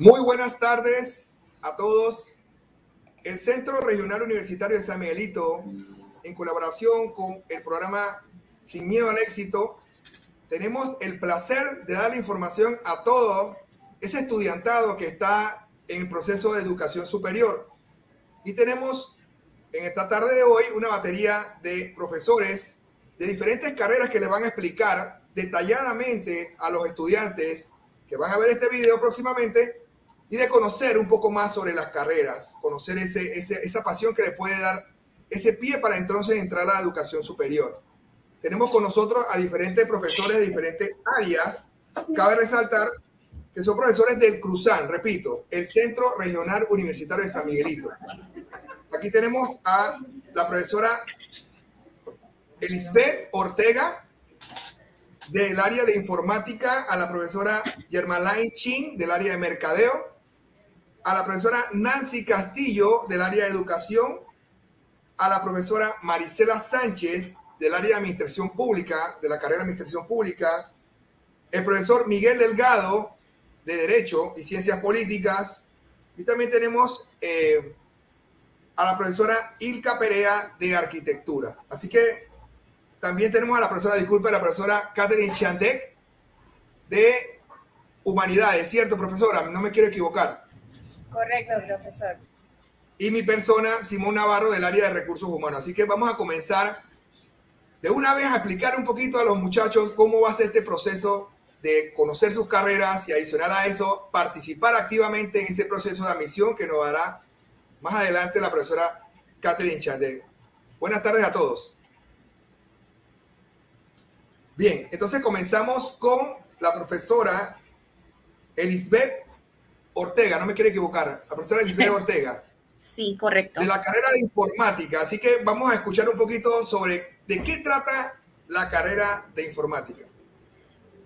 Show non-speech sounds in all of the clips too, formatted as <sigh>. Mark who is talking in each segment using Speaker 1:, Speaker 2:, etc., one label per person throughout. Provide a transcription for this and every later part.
Speaker 1: Muy buenas tardes a todos. El Centro Regional Universitario de San Miguelito, en colaboración con el programa Sin Miedo al Éxito, tenemos el placer de darle información a todo ese estudiantado que está en el proceso de educación superior. Y tenemos en esta tarde de hoy una batería de profesores de diferentes carreras que le van a explicar detalladamente a los estudiantes que van a ver este video próximamente y de conocer un poco más sobre las carreras, conocer ese, esa pasión que le puede dar ese pie para entonces entrar a la educación superior. Tenemos con nosotros a diferentes profesores de diferentes áreas. Cabe resaltar que son profesores del Cruzán, repito, el Centro Regional Universitario de San Miguelito. Aquí tenemos a la profesora Elisbeth Ortega, del área de informática, a la profesora Germaline Chin, del área de mercadeo, a la profesora Nancy Castillo del área de educación, a la profesora Marisela Sánchez del área de administración pública, de la carrera de administración pública, el profesor Miguel Delgado de Derecho y Ciencias Políticas, y también tenemos eh, a la profesora Ilka Perea de Arquitectura. Así que también tenemos a la profesora, disculpe, la profesora Catherine Chandek de Humanidades, ¿cierto, profesora? No me quiero equivocar.
Speaker 2: Correcto, profesor.
Speaker 1: Y mi persona, Simón Navarro, del área de recursos humanos. Así que vamos a comenzar de una vez a explicar un poquito a los muchachos cómo va a ser este proceso de conocer sus carreras y adicional a eso, participar activamente en ese proceso de admisión que nos dará más adelante la profesora Catherine Chande. Buenas tardes a todos. Bien, entonces comenzamos con la profesora Elisbeth Ortega, no me quiero equivocar, la profesora Elizabeth <laughs> Ortega.
Speaker 2: Sí, correcto.
Speaker 1: De la carrera de informática. Así que vamos a escuchar un poquito sobre de qué trata la carrera de informática.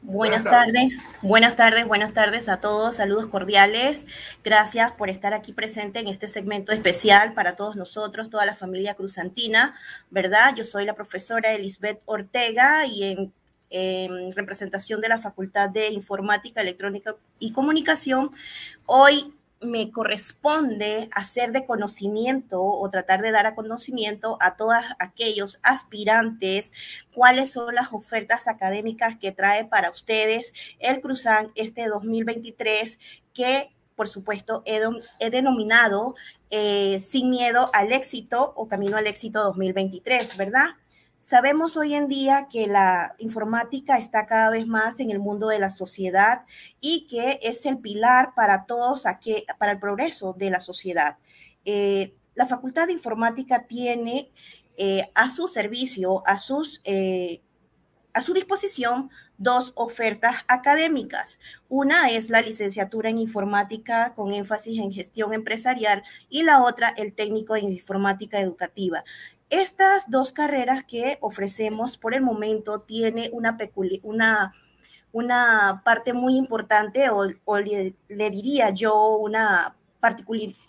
Speaker 2: Buenas, tardes. buenas tardes, buenas tardes a todos, saludos cordiales. Gracias por estar aquí presente en este segmento especial para todos nosotros, toda la familia cruzantina, ¿verdad? Yo soy la profesora Elizabeth Ortega y en en representación de la Facultad de Informática, Electrónica y Comunicación, hoy me corresponde hacer de conocimiento o tratar de dar a conocimiento a todos aquellos aspirantes cuáles son las ofertas académicas que trae para ustedes el Cruzan este 2023 que por supuesto he, denominado eh, Sin miedo al éxito o Camino al éxito 2023, ¿verdad? Sabemos hoy en día que la informática está cada vez más en el mundo de la sociedad y que es el pilar para todos, para el progreso de la sociedad. Eh, la Facultad de Informática tiene eh, a su servicio, a, eh, a su disposición, dos ofertas académicas. Una es la licenciatura en informática con énfasis en gestión empresarial y la otra el técnico en informática educativa. Estas dos carreras que ofrecemos por el momento tiene una, una, parte muy importante o, le, diría yo una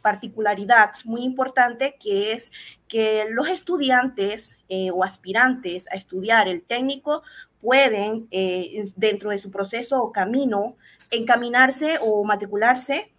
Speaker 2: particularidad muy importante que es que los estudiantes eh, o aspirantes a estudiar el técnico pueden eh, dentro de su proceso o camino encaminarse o matricularse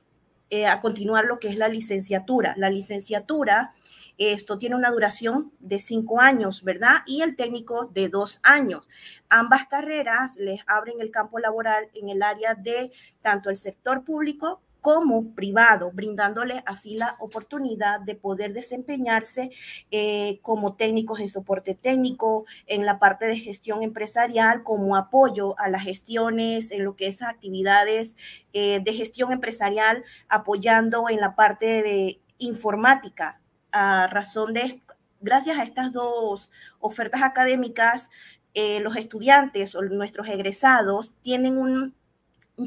Speaker 2: eh, a continuar lo que es la licenciatura. La licenciatura esto tiene una duración de cinco años, ¿verdad? Y el técnico de dos años. Ambas carreras les abren el campo laboral en el área de tanto el sector público como privado, brindándole así la oportunidad de poder desempeñarse eh, como técnicos de soporte técnico, en la parte de gestión empresarial, como apoyo a las gestiones, en lo que es actividades eh, de gestión empresarial, apoyando en la parte de informática, a razón de, gracias a estas dos ofertas académicas, eh, los estudiantes o nuestros egresados tienen un,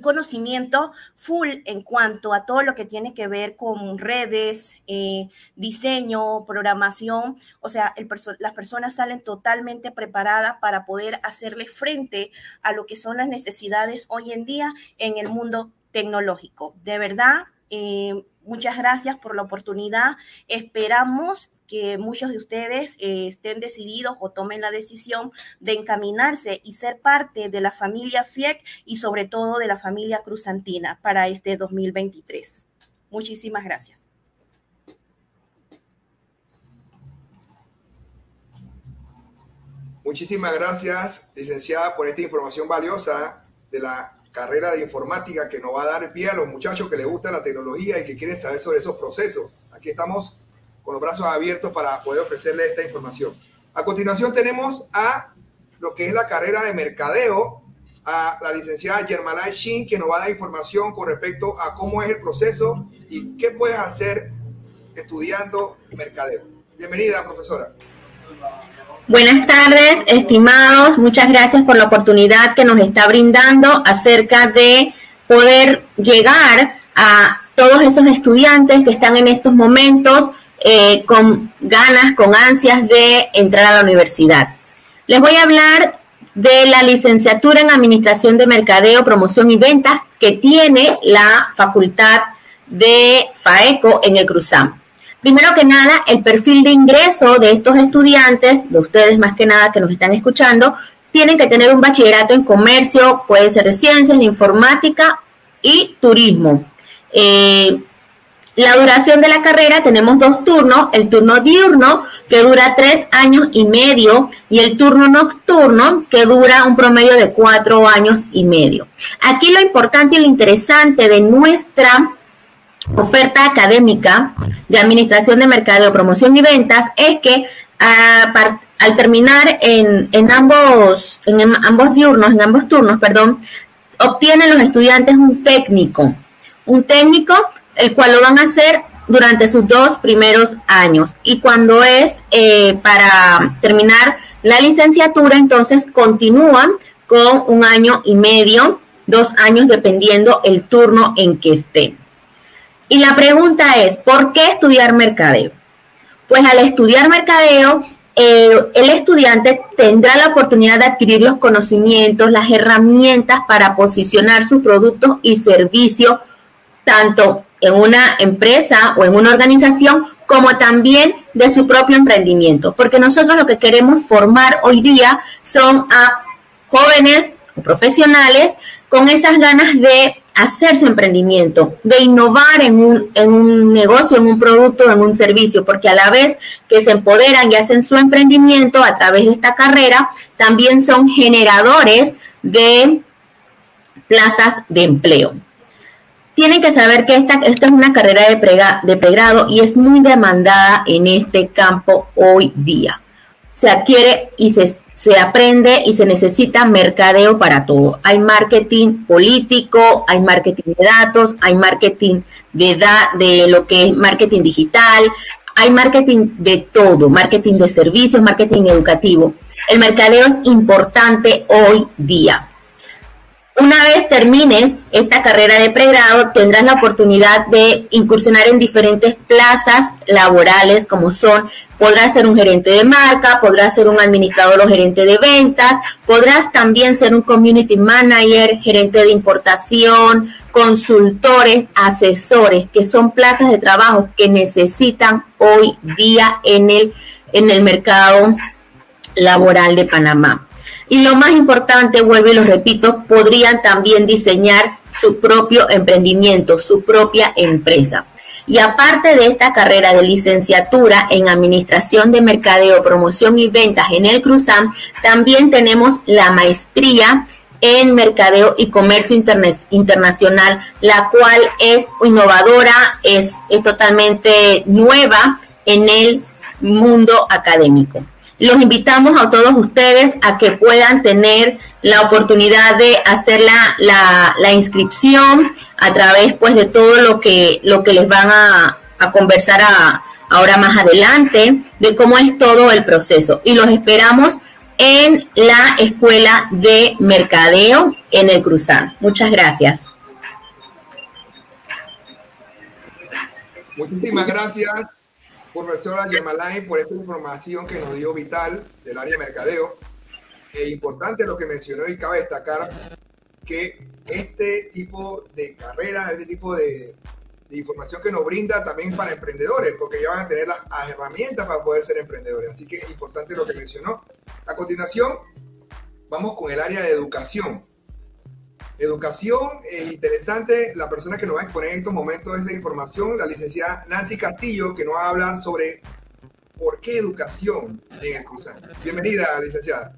Speaker 2: conocimiento full en cuanto a todo lo que tiene que ver con redes, eh, diseño, programación. O sea, las personas salen totalmente preparadas para poder hacerle frente a lo que son las necesidades hoy en día en el mundo tecnológico. De verdad, Eh, muchas gracias por la oportunidad. Esperamos que muchos de ustedes eh, estén decididos o tomen la decisión de encaminarse y ser parte de la familia FIEC y sobre todo de la familia Cruzantina para este 2023. Muchísimas gracias.
Speaker 1: Muchísimas gracias, licenciada, por esta información valiosa de la carrera de informática que nos va a dar pie a los muchachos que les gusta la tecnología y que quieren saber sobre esos procesos. Aquí estamos con los brazos abiertos para poder ofrecerles esta información. A continuación tenemos a lo que es la carrera de mercadeo, a la licenciada Germalay Shin, que nos va a dar información con respecto a cómo es el proceso y qué puedes hacer estudiando mercadeo. Bienvenida, profesora.
Speaker 3: Buenas tardes, estimados. Muchas gracias por la oportunidad que nos está brindando acerca de poder llegar a todos esos estudiantes que están en estos momentos eh, con ganas, con ansias de entrar a la universidad. Les voy a hablar de la licenciatura en Administración de Mercadeo, Promoción y Ventas que tiene la Facultad de FAECO en el Cruzam. Primero que nada, el perfil de ingreso de estos estudiantes, de ustedes más que nada que nos están escuchando, tienen que tener un bachillerato en comercio, puede ser de ciencias, de informática y turismo. Eh, la duración de la carrera tenemos dos turnos, el turno diurno que dura tres años y medio y el turno nocturno que dura un promedio de cuatro años y medio. Aquí lo importante y lo interesante de nuestra oferta académica de Administración de Mercadeo, Promoción y Ventas es que al terminar en, ambos, en ambos diurnos, en ambos turnos, perdón, obtienen los estudiantes un técnico, un técnico el cual lo van a hacer durante sus dos primeros años. Y cuando es eh, para terminar la licenciatura, entonces continúan con un año y medio, dos años, dependiendo el turno en que esté. Y la pregunta es, ¿por qué estudiar mercadeo? Pues al estudiar mercadeo, eh, el estudiante tendrá la oportunidad de adquirir los conocimientos, las herramientas para posicionar sus productos y servicios, tanto en una empresa o en una organización, como también de su propio emprendimiento. Porque nosotros lo que queremos formar hoy día son a jóvenes o profesionales con esas ganas de hacer su emprendimiento, de innovar en un, en un negocio, en un producto, en un servicio, porque a la vez que se empoderan y hacen su emprendimiento a través de esta carrera, también son generadores de plazas de empleo. Tienen que saber que esta, esta es una carrera de, de pregrado y es muy demandada en este campo hoy día. Se adquiere y se se aprende y se necesita mercadeo para todo. Hay marketing político, hay marketing de datos, hay marketing de, de lo que es marketing digital, hay marketing de todo, marketing de servicios, marketing educativo. El mercadeo es importante hoy día. Una vez termines esta carrera de pregrado, tendrás la oportunidad de incursionar en diferentes plazas laborales como son Podrás ser un gerente de marca, podrás ser un administrador o gerente de ventas, podrás también ser un community manager, gerente de importación, consultores, asesores, que son plazas de trabajo que necesitan hoy día en el, en el mercado laboral de Panamá. Y lo más importante, vuelvo y lo repito, podrían también diseñar su propio emprendimiento, su propia empresa. Y aparte de esta carrera de licenciatura en Administración de Mercadeo, Promoción y Ventas en el Cruzam, también tenemos la maestría en Mercadeo y Comercio Internacional, la cual es innovadora, es, es totalmente nueva en el mundo académico. Los invitamos a todos ustedes a que puedan tener la oportunidad de hacer la, la, inscripción a través pues de todo lo que, lo que les van a, conversar ahora más adelante, de cómo es todo el proceso. Y los esperamos en la Escuela de Mercadeo en el Cruzán. Muchas gracias.
Speaker 1: Muchísimas gracias, profesora Yamalay, por esta información que nos dio vital del área de mercadeo. Es importante lo que mencionó y cabe destacar que este tipo de carreras, este tipo de, información que nos brinda también para emprendedores, porque ya van a tener las, herramientas para poder ser emprendedores. Así que es importante lo que mencionó. A continuación, vamos con el área de educación. Educación, eh, interesante, la persona que nos va a exponer en estos momentos esa información, la licenciada Nancy Castillo, que nos va a hablar sobre por qué educación en el. Bienvenida, licenciada.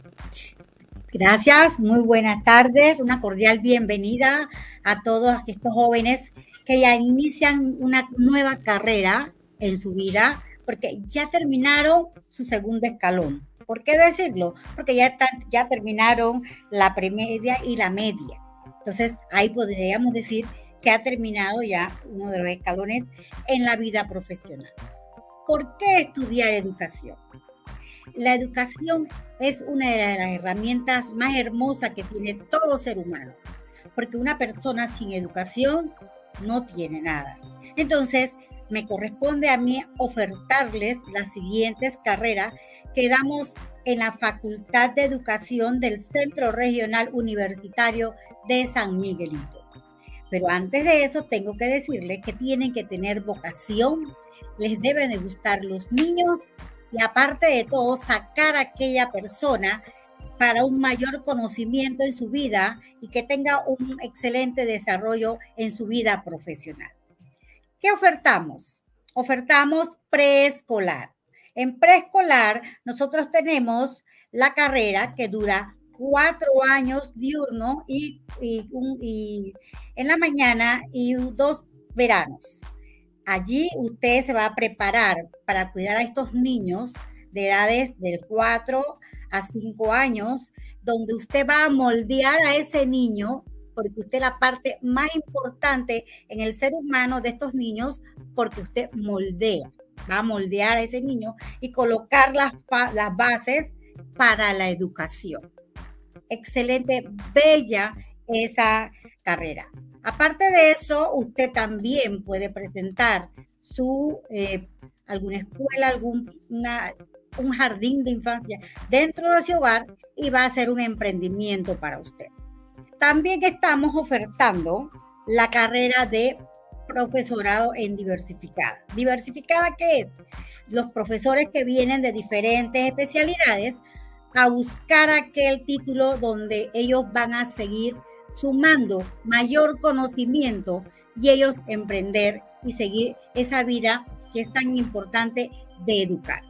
Speaker 4: Gracias, muy buenas tardes, una cordial bienvenida a todos estos jóvenes que ya inician una nueva carrera en su vida porque ya terminaron su segundo escalón. ¿Por qué decirlo? Porque ya, ya terminaron la premedia y la media. Entonces, ahí podríamos decir que ha terminado ya uno de los escalones en la vida profesional. ¿Por qué estudiar educación? La educación es una de las herramientas más hermosas que tiene todo ser humano, porque una persona sin educación no tiene nada. Entonces, me corresponde a mí ofertarles las siguientes carreras que damos en la Facultad de Educación del Centro Regional Universitario de San Miguelito. Pero antes de eso, tengo que decirles que tienen que tener vocación, les deben de gustar los niños y aparte de todo, sacar a aquella persona para un mayor conocimiento en su vida y que tenga un excelente desarrollo en su vida profesional. ¿Qué ofertamos? Ofertamos preescolar. En preescolar, nosotros tenemos la carrera que dura cuatro años diurno y, y, en la mañana y dos veranos. Allí usted se va a preparar para cuidar a estos niños de edades del 4 a 5 años, donde usted va a moldear a ese niño, porque usted es la parte más importante en el ser humano de estos niños, porque usted moldea va a moldear a ese niño y colocar las, las bases para la educación. Excelente, bella esa carrera. Aparte de eso, usted también puede presentar su eh, alguna escuela, algún un jardín de infancia dentro de su hogar y va a ser un emprendimiento para usted. También estamos ofertando la carrera de profesorado en diversificada. ¿Diversificada qué es? Los profesores que vienen de diferentes especialidades a buscar aquel título donde ellos van a seguir sumando mayor conocimiento y ellos emprender y seguir esa vida que es tan importante de educar.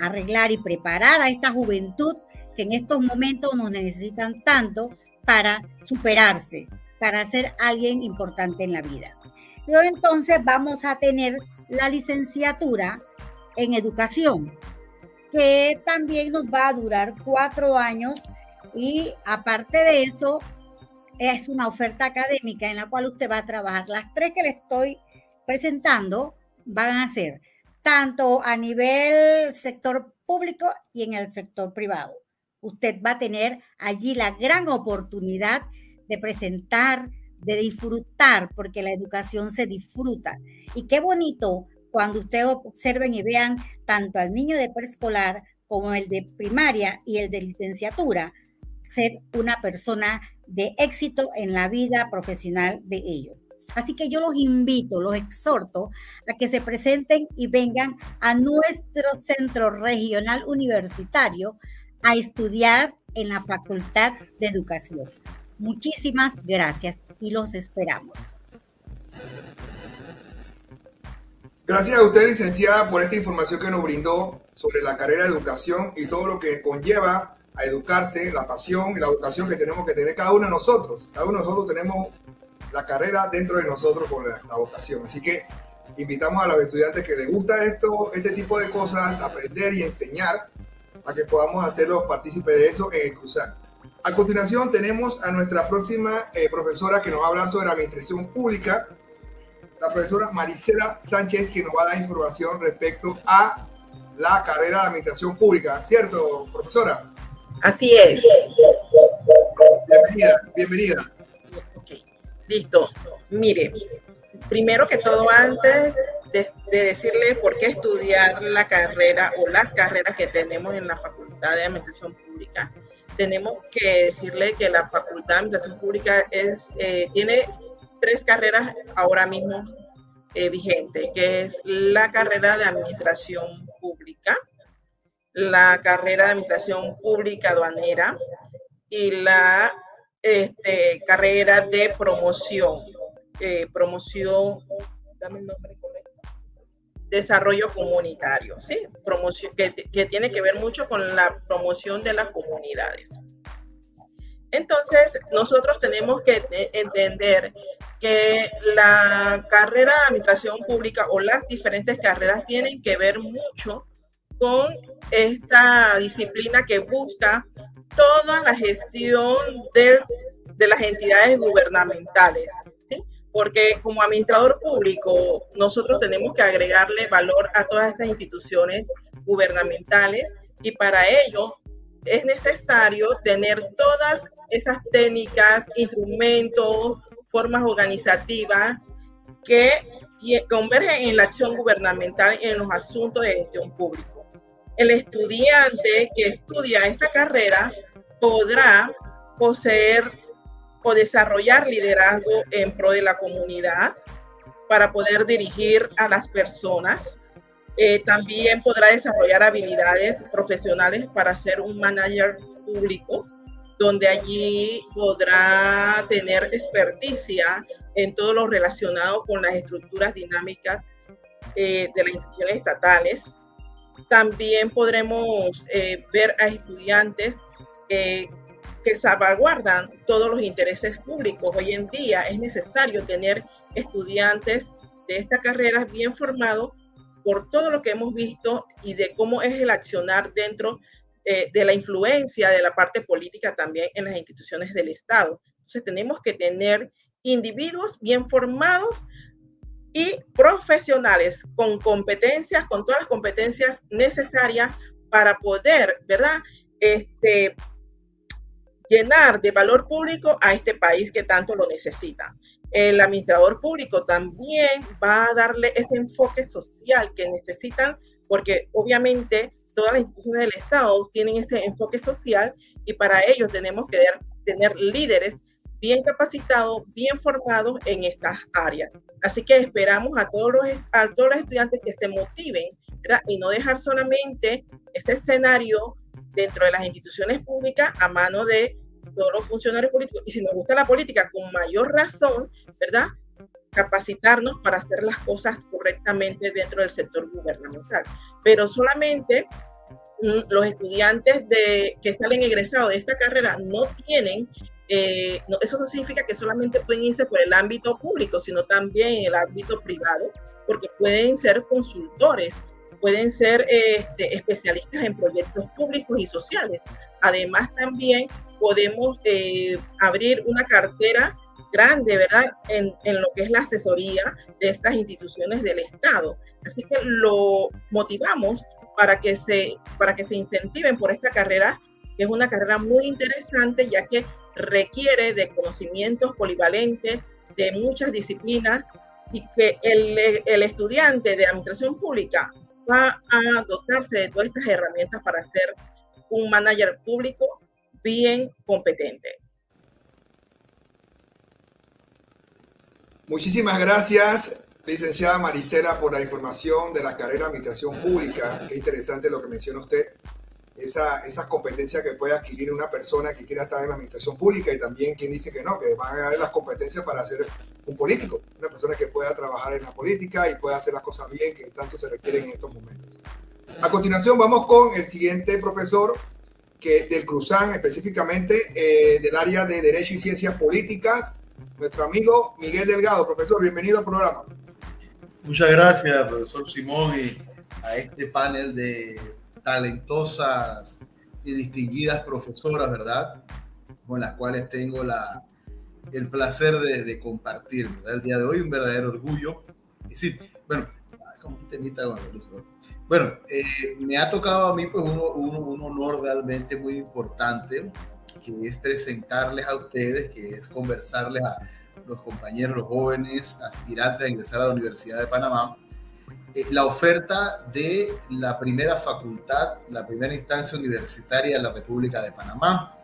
Speaker 4: Arreglar y preparar a esta juventud que en estos momentos nos necesitan tanto para superarse, para ser alguien importante en la vida. Luego entonces vamos a tener la licenciatura en educación, que también nos va a durar cuatro años y aparte de eso es una oferta académica en la cual usted va a trabajar. Las tres que le estoy presentando van a ser tanto a nivel sector público y en el sector privado. Usted va a tener allí la gran oportunidad de presentar de disfrutar, porque la educación se disfruta. Y qué bonito cuando ustedes observen y vean tanto al niño de preescolar como el de primaria y el de licenciatura, ser una persona de éxito en la vida profesional de ellos. Así que yo los invito, los exhorto a que se presenten y vengan a nuestro centro regional universitario a estudiar en la Facultad de Educación. Muchísimas gracias y los esperamos.
Speaker 1: Gracias a usted, licenciada, por esta información que nos brindó sobre la carrera de educación y todo lo que conlleva a educarse, la pasión y la educación que tenemos que tener cada uno de nosotros. Cada uno de nosotros tenemos la carrera dentro de nosotros con la, vocación. Así que invitamos a los estudiantes que les gusta esto, este tipo de cosas, aprender y enseñar, a que podamos hacerlos partícipes de eso en el Cruzán. A continuación tenemos a nuestra próxima eh, profesora que nos va a hablar sobre administración pública, la profesora Maricela Sánchez, que nos va a dar información respecto a la carrera de administración pública, ¿cierto, profesora?
Speaker 5: Así es.
Speaker 1: Bienvenida, bienvenida.
Speaker 5: listo. Mire, primero que todo, antes de, de, decirle por qué estudiar la carrera o las carreras que tenemos en la Facultad de Administración Pública, tenemos que decirle que la Facultad de Administración Pública es, eh, tiene tres carreras ahora mismo eh, vigente, que es la carrera de Administración Pública, la carrera de Administración Pública Aduanera y la este, carrera de promoción, eh, promoción, dame el nombre desarrollo comunitario, ¿sí? Promoción, que, que tiene que ver mucho con la promoción de las comunidades. Entonces, nosotros tenemos que entender que la carrera de administración pública o las diferentes carreras tienen que ver mucho con esta disciplina que busca toda la gestión de, las entidades gubernamentales. Porque como administrador público, nosotros tenemos que agregarle valor a todas estas instituciones gubernamentales y para ello es necesario tener todas esas técnicas, instrumentos, formas organizativas que convergen en la acción gubernamental en los asuntos de gestión pública. El estudiante que estudia esta carrera podrá poseer o desarrollar liderazgo en pro de la comunidad para poder dirigir a las personas. Eh, también podrá desarrollar habilidades profesionales para ser un manager público donde allí podrá tener experticia en todo lo relacionado con las estructuras dinámicas eh, de las instituciones estatales. También podremos eh, ver a estudiantes que salvaguardan todos los intereses públicos. Hoy en día es necesario tener estudiantes de esta carrera bien formados por todo lo que hemos visto y de cómo es el accionar dentro eh, de la influencia de la parte política también en las instituciones del Estado. Entonces tenemos que tener individuos bien formados y profesionales con competencias, con todas las competencias necesarias para poder, ¿verdad? Este, llenar de valor público a este país que tanto lo necesita. El administrador público también va a darle ese enfoque social que necesitan, porque obviamente todas las instituciones del Estado tienen ese enfoque social y para ello tenemos que tener líderes bien capacitados, bien formados en estas áreas. Así que esperamos a todos los, a todos los estudiantes que se motiven y no dejar solamente ese escenario dentro de las instituciones públicas a mano de todos los funcionarios políticos. Y si nos gusta la política, con mayor razón, ¿verdad? Capacitarnos para hacer las cosas correctamente dentro del sector gubernamental. Pero solamente los estudiantes de, que salen egresados de esta carrera no tienen, eh, eso no significa que solamente pueden irse por el ámbito público, sino también en el ámbito privado, porque pueden ser consultores, pueden ser este, especialistas en proyectos públicos y sociales. Además, también podemos eh, abrir una cartera grande, ¿verdad?, en, en, lo que es la asesoría de estas instituciones del Estado. Así que lo motivamos para que se, para que se incentiven por esta carrera, que es una carrera muy interesante, ya que requiere de conocimientos polivalentes de muchas disciplinas y que el, el estudiante de administración pública va a dotarse de todas estas herramientas para ser un manager público bien competente.
Speaker 1: Muchísimas gracias, licenciada Marisela, por la información de la carrera de Administración Pública. Qué interesante lo que menciona usted. Esa, esas competencias que puede adquirir una persona que quiera estar en la administración pública y también quien dice que no, que van a haber las competencias para ser un político, una persona que pueda trabajar en la política y pueda hacer las cosas bien que tanto se requieren en estos momentos. A continuación vamos con el siguiente profesor que del Cruzán, específicamente eh, del área de Derecho y Ciencias Políticas, nuestro amigo Miguel Delgado. Profesor, bienvenido al programa.
Speaker 6: Muchas gracias, profesor Simón, y a este panel de talentosas y distinguidas profesoras, ¿verdad? Con las cuales tengo la, el placer de, de compartir, ¿verdad? El día de hoy, un verdadero orgullo. Y sí, bueno, luz, Bueno, eh, me ha tocado a mí pues un, un, un honor realmente muy importante, que es presentarles a ustedes, que es conversarles a los compañeros, los jóvenes aspirantes a ingresar a la Universidad de Panamá, la oferta de la primera facultad, la primera instancia universitaria de la República de Panamá.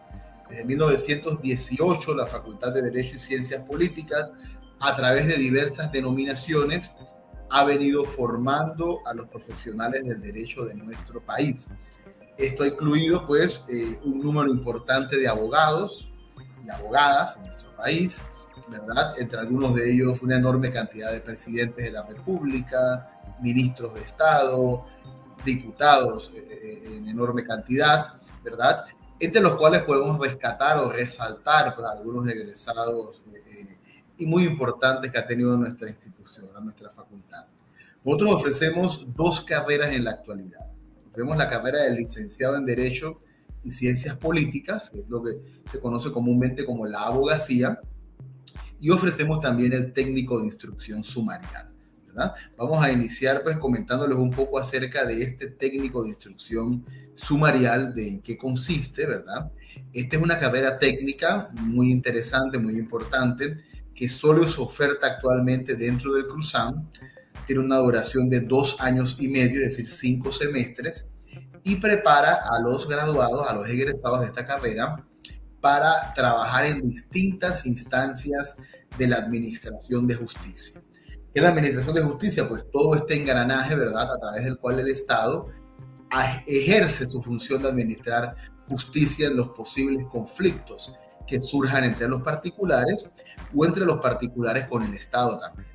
Speaker 6: Desde 1918, la Facultad de Derecho y Ciencias Políticas, a través de diversas denominaciones, ha venido formando a los profesionales del derecho de nuestro país. Esto ha incluido pues eh, un número importante de abogados y abogadas en nuestro país, ¿verdad? Entre algunos de ellos una enorme cantidad de presidentes de la República, ministros de Estado, diputados eh, eh, en enorme cantidad, ¿verdad? Entre los cuales podemos rescatar o resaltar pues, algunos egresados y muy importantes que ha tenido nuestra institución, nuestra facultad. Nosotros ofrecemos dos carreras en la actualidad. Ofrecemos la carrera de licenciado en Derecho y Ciencias Políticas, que es lo que se conoce comúnmente como la abogacía, y ofrecemos también el técnico de instrucción sumarial. Vamos a iniciar pues comentándoles un poco acerca de este técnico de instrucción sumarial, de en qué consiste, ¿verdad? Esta es una carrera técnica muy interesante, muy importante, que solo se oferta actualmente dentro del CRUZAM. Tiene una duración de dos años y medio, es decir, cinco semestres, y prepara a los graduados, a los egresados de esta carrera, para trabajar en distintas instancias de la Administración de Justicia. ¿Qué es la Administración de Justicia? Pues todo este engranaje, ¿verdad?, a través del cual el Estado ejerce su función de administrar justicia en los posibles conflictos que surjan entre los particulares o entre los particulares con el Estado también.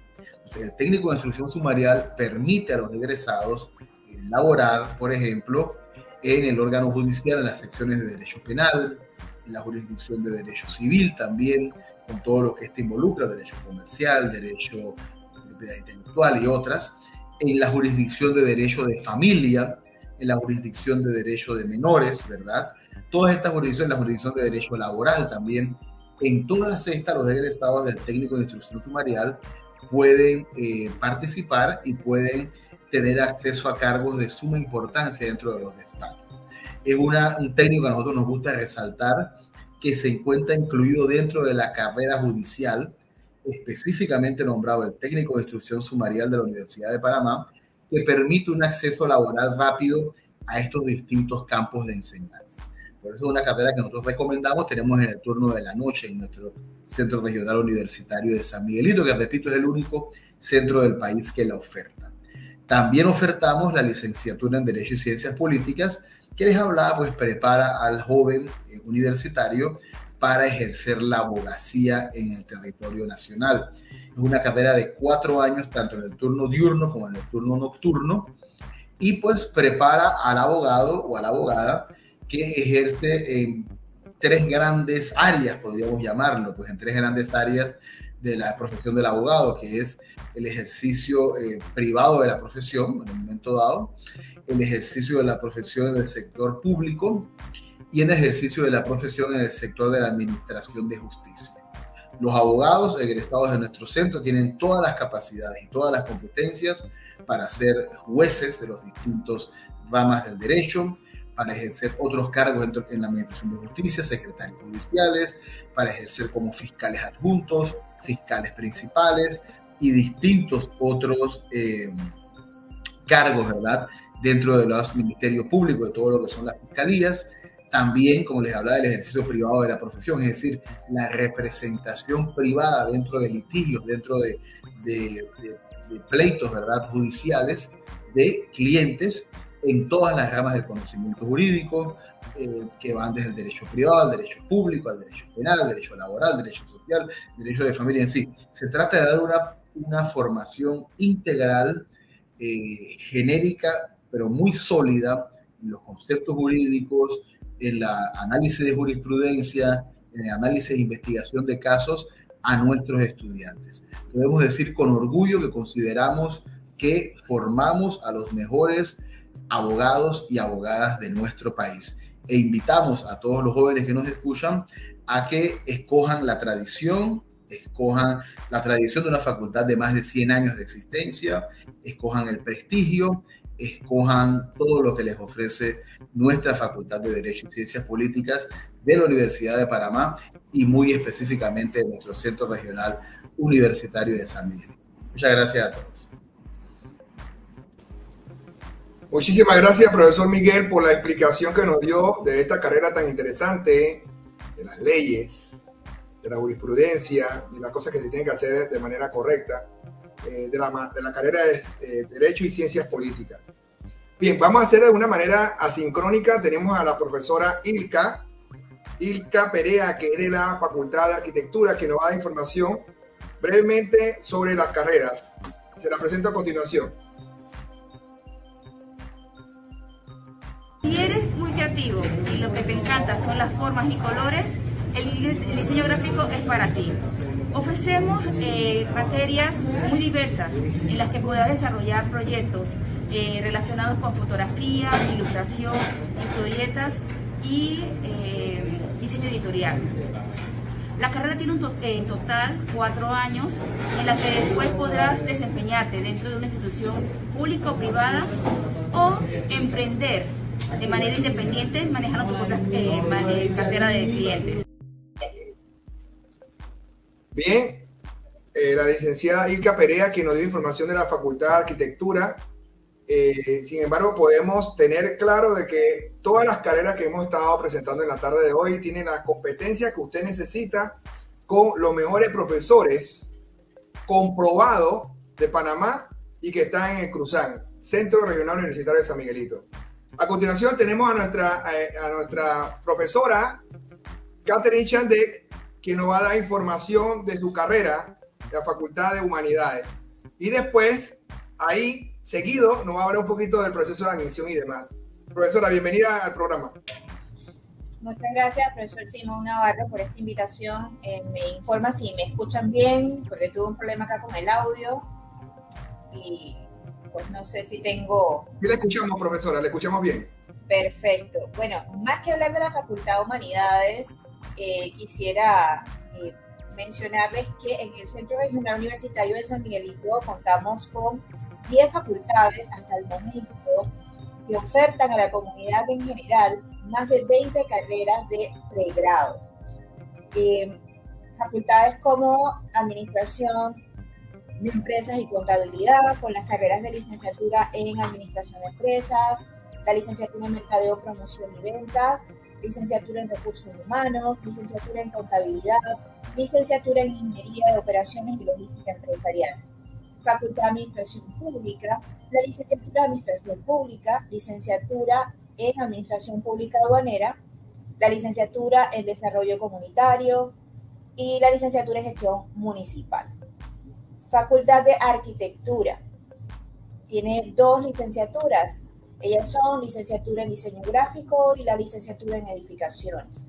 Speaker 6: el técnico de instrucción sumarial permite a los egresados elaborar, por ejemplo, en el órgano judicial, en las secciones de derecho penal, en la jurisdicción de derecho civil también, con todo lo que esto involucra, derecho comercial, derecho de propiedad intelectual y otras, en la jurisdicción de derecho de familia, en la jurisdicción de derecho de menores, ¿verdad? Todas estas jurisdicciones, la jurisdicción de derecho laboral también, en todas estas los egresados del técnico de instrucción sumarial pueden eh, participar y pueden tener acceso a cargos de suma importancia dentro de los despachos. Es una, un técnico que a nosotros nos gusta resaltar que se encuentra incluido dentro de la carrera judicial, específicamente nombrado el técnico de instrucción sumarial de la Universidad de Panamá, que permite un acceso laboral rápido a estos distintos campos de enseñanza. Por eso es una carrera que nosotros recomendamos. Tenemos en el turno de la noche en nuestro Centro Regional Universitario de San Miguelito, que repito es el único centro del país que la oferta. También ofertamos la licenciatura en Derecho y Ciencias Políticas, que les hablaba, pues prepara al joven eh, universitario para ejercer la abogacía en el territorio nacional. Es una carrera de cuatro años, tanto en el turno diurno como en el turno nocturno, y pues prepara al abogado o a la abogada que ejerce en tres grandes áreas, podríamos llamarlo, pues en tres grandes áreas de la profesión del abogado, que es el ejercicio eh, privado de la profesión, en un momento dado, el ejercicio de la profesión en el sector público y el ejercicio de la profesión en el sector de la administración de justicia. Los abogados egresados de nuestro centro tienen todas las capacidades y todas las competencias para ser jueces de los distintos ramas del derecho, para ejercer otros cargos en, la Administración de Justicia, secretarios judiciales, para ejercer como fiscales adjuntos, fiscales principales y distintos otros eh, cargos, ¿verdad? Dentro de los ministerios públicos, de todo lo que son las fiscalías. También, como les hablaba, del ejercicio privado de la profesión, es decir, la representación privada dentro de litigios, dentro de, pleitos, ¿verdad? Judiciales de clientes en todas las ramas del conocimiento jurídico, eh, que van desde el derecho privado, al derecho público, al derecho penal, al derecho laboral, derecho social, derecho de familia en sí. Se trata de dar una, una formación integral, eh, genérica, pero muy sólida en los conceptos jurídicos, en la análisis de jurisprudencia, en el análisis de investigación de casos a nuestros estudiantes. Podemos decir con orgullo que consideramos que formamos a los mejores abogados y abogadas de nuestro país. E invitamos a todos los jóvenes que nos escuchan a que escojan la tradición, escojan la tradición de una facultad de más de 100 años de existencia, escojan el prestigio, escojan todo lo que les ofrece nuestra Facultad de Derecho y Ciencias Políticas de la Universidad de Panamá y muy específicamente de nuestro Centro Regional Universitario de San Miguel. Muchas gracias a todos.
Speaker 1: Muchísimas gracias, profesor Miguel, por la explicación que nos dio de esta carrera tan interesante, de las leyes, de la jurisprudencia, y las cosas que se tienen que hacer de manera correcta. Eh, de, la, de, la, carrera de eh, Derecho y Ciencias Políticas. Bien, vamos a hacer de una manera asincrónica. Tenemos a la profesora Ilka, Ilka Perea, que es de la Facultad de Arquitectura, que nos va a dar información brevemente sobre las carreras. Se la presento a continuación.
Speaker 7: Si eres muy creativo y lo que te encanta son las formas y colores, el, diseño gráfico es para ti. Ofrecemos eh, materias muy diversas en las que podrás desarrollar proyectos eh, relacionados con fotografía, ilustración, historietas y eh, diseño editorial. La carrera tiene un en total cuatro años en la que después podrás desempeñarte dentro de una institución pública o privada o emprender de manera independiente manejando tu propia eh, cartera de clientes.
Speaker 1: Bien, eh, la licenciada Ilka Perea, que nos dio información de la Facultad de Arquitectura. Eh, sin embargo, podemos tener claro de que todas las carreras que hemos estado presentando en la tarde de hoy tienen la competencia que usted necesita con los mejores profesores comprobados de Panamá y que están en el Cruzán, Centro Regional Universitario de San Miguelito. A continuación tenemos a nuestra, eh, a nuestra profesora Catherine Chandek, que nos va a dar información de su carrera de la Facultad de Humanidades. Y después, ahí, seguido, nos va a hablar un poquito del proceso de admisión y demás. Profesora, bienvenida al programa.
Speaker 8: Muchas gracias, profesor Simón Navarro, por esta invitación. Eh, me informa si me escuchan bien, porque tuve un problema acá con el audio. Y pues no sé si tengo...
Speaker 1: Sí, le escuchamos, profesora, le escuchamos bien.
Speaker 8: Perfecto. Bueno, más que hablar de la Facultad de Humanidades, eh, quisiera eh, mencionarles que en el Centro Regional Universitario de San Miguelito contamos con 10 facultades hasta el momento que ofertan a la comunidad en general más de 20 carreras de pregrado. Eh, facultades como Administración, de empresas y contabilidad, con las carreras de licenciatura en administración de empresas, la licenciatura en mercadeo, promoción y ventas, licenciatura en recursos humanos, licenciatura en contabilidad, licenciatura en ingeniería de operaciones y logística empresarial, facultad de administración pública, la licenciatura de administración pública, licenciatura en administración pública aduanera, la licenciatura en desarrollo comunitario y la licenciatura en gestión municipal. Facultad de Arquitectura. Tiene dos licenciaturas. Ellas son licenciatura en diseño gráfico y la licenciatura en edificaciones.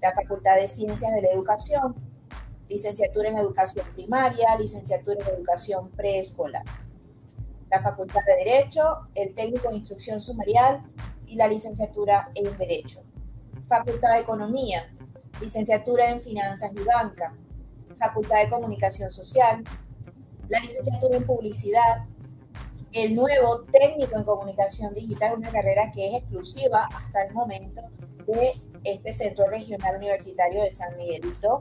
Speaker 8: La Facultad de Ciencias de la Educación. Licenciatura en educación primaria, licenciatura en educación preescolar. La Facultad de Derecho, el técnico en instrucción sumarial y la licenciatura en Derecho. Facultad de Economía, licenciatura en Finanzas y Banca. Facultad de Comunicación Social, la licenciatura en publicidad, el nuevo técnico en comunicación digital, una carrera que es exclusiva hasta el momento de este Centro Regional Universitario de San Miguelito.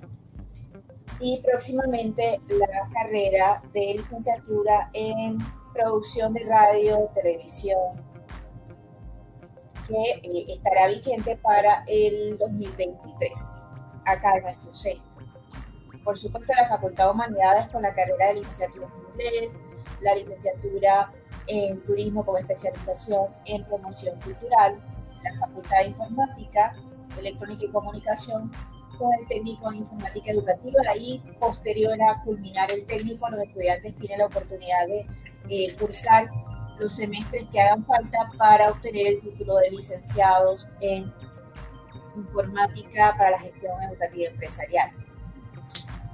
Speaker 8: Y próximamente la carrera de licenciatura en producción de radio, televisión, que eh, estará vigente para el 2023, acá en nuestro centro por supuesto, la Facultad de Humanidades con la carrera de licenciatura en inglés, la licenciatura en turismo con especialización en promoción cultural, la Facultad de Informática, Electrónica y Comunicación con el técnico en informática educativa. Ahí, posterior a culminar el técnico, los estudiantes tienen la oportunidad de eh, cursar los semestres que hagan falta para obtener el título de licenciados en informática para la gestión educativa empresarial.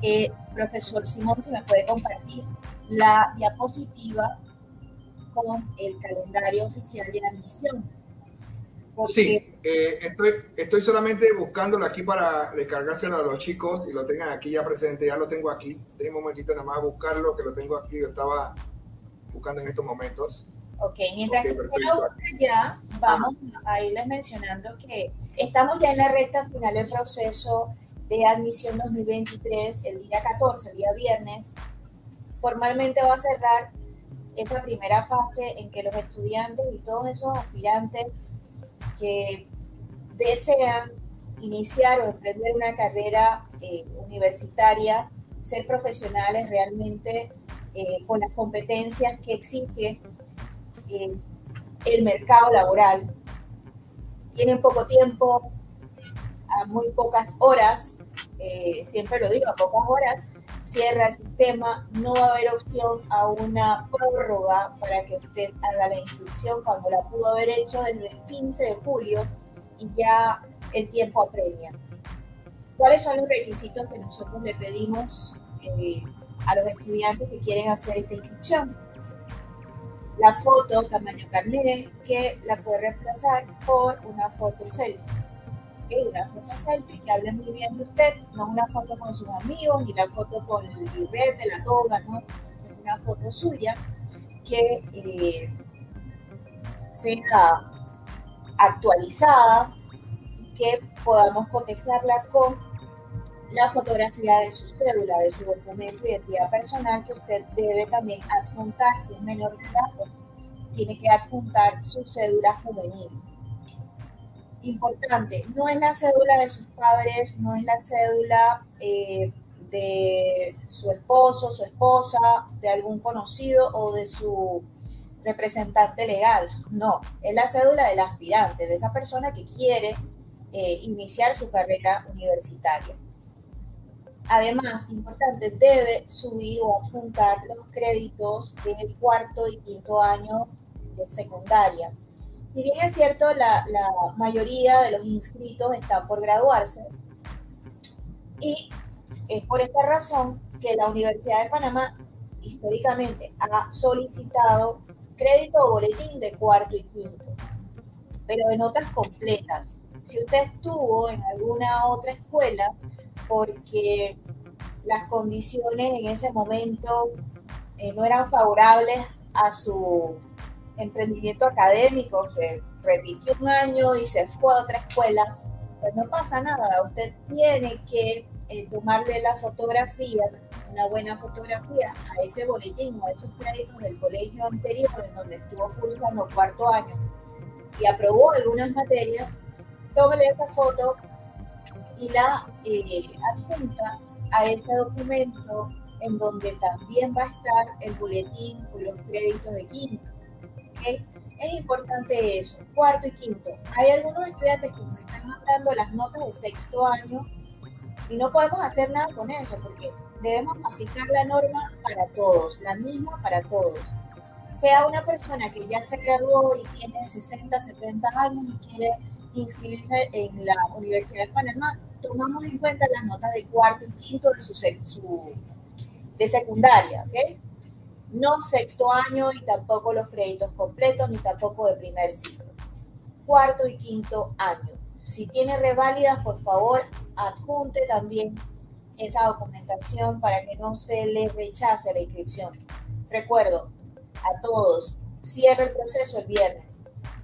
Speaker 8: Eh, profesor Simón, si me puede compartir la diapositiva con el calendario oficial de admisión.
Speaker 1: Sí, eh, estoy, estoy solamente buscándolo aquí para descargárselo a los chicos y lo tengan aquí ya presente. Ya lo tengo aquí. Tengo un momentito nada más buscarlo, que lo tengo aquí. Lo estaba buscando en estos momentos.
Speaker 8: Ok, mientras que ya, vamos a irles mencionando que estamos ya en la recta final del proceso de admisión 2023, el día 14, el día viernes, formalmente va a cerrar esa primera fase en que los estudiantes y todos esos aspirantes que desean iniciar o emprender una carrera eh, universitaria, ser profesionales realmente eh, con las competencias que exige eh, el mercado laboral. Tienen poco tiempo, a muy pocas horas, eh, siempre lo digo, a pocas horas, cierra el sistema, no va a haber opción a una prórroga para que usted haga la inscripción cuando la pudo haber hecho desde el 15 de julio y ya el tiempo apremia. ¿Cuáles son los requisitos que nosotros le pedimos eh, a los estudiantes que quieren hacer esta inscripción? La foto tamaño carnet que la puede reemplazar por una foto selfie. Una foto selfie que hable muy bien de usted, no una foto con sus amigos, ni la foto con el de la toga, ¿no? Es una foto suya que eh, sea actualizada, que podamos cotejarla con la fotografía de su cédula, de su documento de identidad personal que usted debe también adjuntar, si es menor de edad, tiene que adjuntar su cédula juvenil. Importante, no es la cédula de sus padres, no es la cédula eh, de su esposo, su esposa, de algún conocido o de su representante legal, no, es la cédula del aspirante, de esa persona que quiere eh, iniciar su carrera universitaria. Además, importante, debe subir o adjuntar los créditos del cuarto y quinto año de secundaria. Si bien es cierto, la, mayoría de los inscritos están por graduarse y es por esta razón que la Universidad de Panamá históricamente ha solicitado crédito o boletín de cuarto y quinto, pero de notas completas. Si usted estuvo en alguna otra escuela, porque las condiciones en ese momento eh, no eran favorables a su emprendimiento académico, se repitió un año y se fue a otra escuela, pues no pasa nada, usted tiene que eh, tomarle la fotografía, una buena fotografía a ese boletín o a esos créditos del colegio anterior en donde estuvo cursando cuarto año y aprobó algunas materias, tómele esa foto y la eh, adjunta a ese documento en donde también va a estar el boletín con los créditos de quinto. Es importante eso, cuarto y quinto. Hay algunos estudiantes que nos están mandando las notas de sexto año y no podemos hacer nada con eso porque debemos aplicar la norma para todos, la misma para todos. Sea una persona que ya se graduó y tiene 60, 70 años y quiere inscribirse en la Universidad de Panamá, tomamos en cuenta las notas de cuarto y quinto de su, de secundaria, ¿ok? No sexto año y tampoco los créditos completos ni tampoco de primer ciclo. Cuarto y quinto año. Si tiene reválidas, por favor, adjunte también esa documentación para que no se le rechace la inscripción. Recuerdo a todos, cierre el proceso el viernes.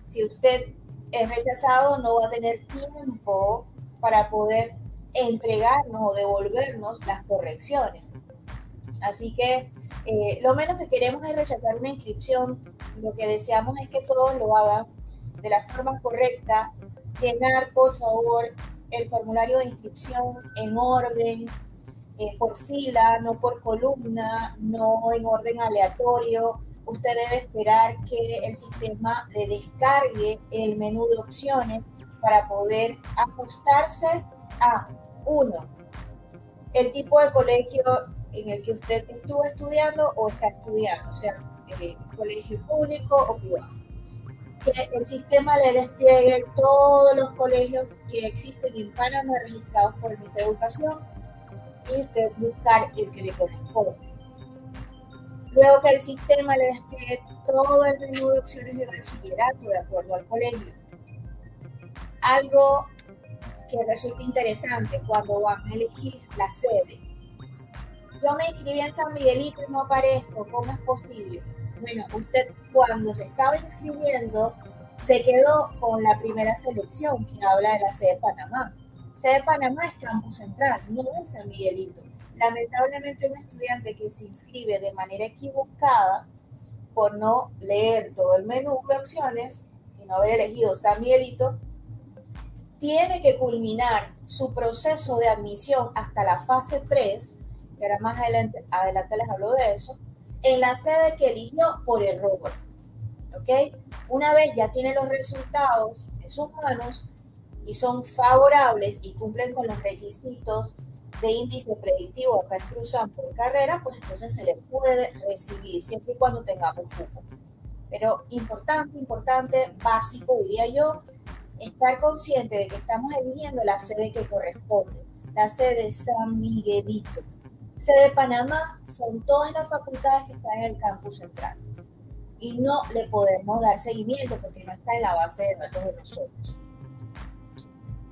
Speaker 8: Si usted es rechazado, no va a tener tiempo para poder entregarnos o devolvernos las correcciones. Así que eh, lo menos que queremos es rechazar una inscripción. Lo que deseamos es que todos lo hagan de la forma correcta. Llenar, por favor, el formulario de inscripción en orden, eh, por fila, no por columna, no en orden aleatorio. Usted debe esperar que el sistema le descargue el menú de opciones para poder ajustarse a, uno, el tipo de colegio en el que usted estuvo estudiando o está estudiando, o sea, eh, colegio público o privado. Que el sistema le despliegue todos los colegios que existen en Panamá registrados por el Ministerio de Educación y usted buscar el que le corresponde. Luego que el sistema le despliegue todo el menú de opciones de bachillerato de acuerdo al colegio algo que resulta interesante cuando van a elegir la sede. Yo me inscribí en San Miguelito y no aparezco, ¿cómo es posible? Bueno, usted cuando se estaba inscribiendo se quedó con la primera selección que habla de la sede de Panamá. Sede de Panamá es Campus Central, no es San Miguelito. Lamentablemente un estudiante que se inscribe de manera equivocada por no leer todo el menú de opciones y no haber elegido San Miguelito, tiene que culminar su proceso de admisión hasta la fase 3, que ahora más adelante, adelante les hablo de eso, en la sede que eligió por error. ¿Ok? Una vez ya tiene los resultados en sus manos y son favorables y cumplen con los requisitos de índice predictivo acá en Cruzan por carrera, pues entonces se le puede recibir siempre y cuando tengamos cupo. Pero importante, importante, básico diría yo, estar consciente de que estamos eligiendo la sede que corresponde, la sede San Miguelito. Sede Panamá son todas las facultades que están en el campus central. Y no le podemos dar seguimiento porque no está en la base de datos de nosotros.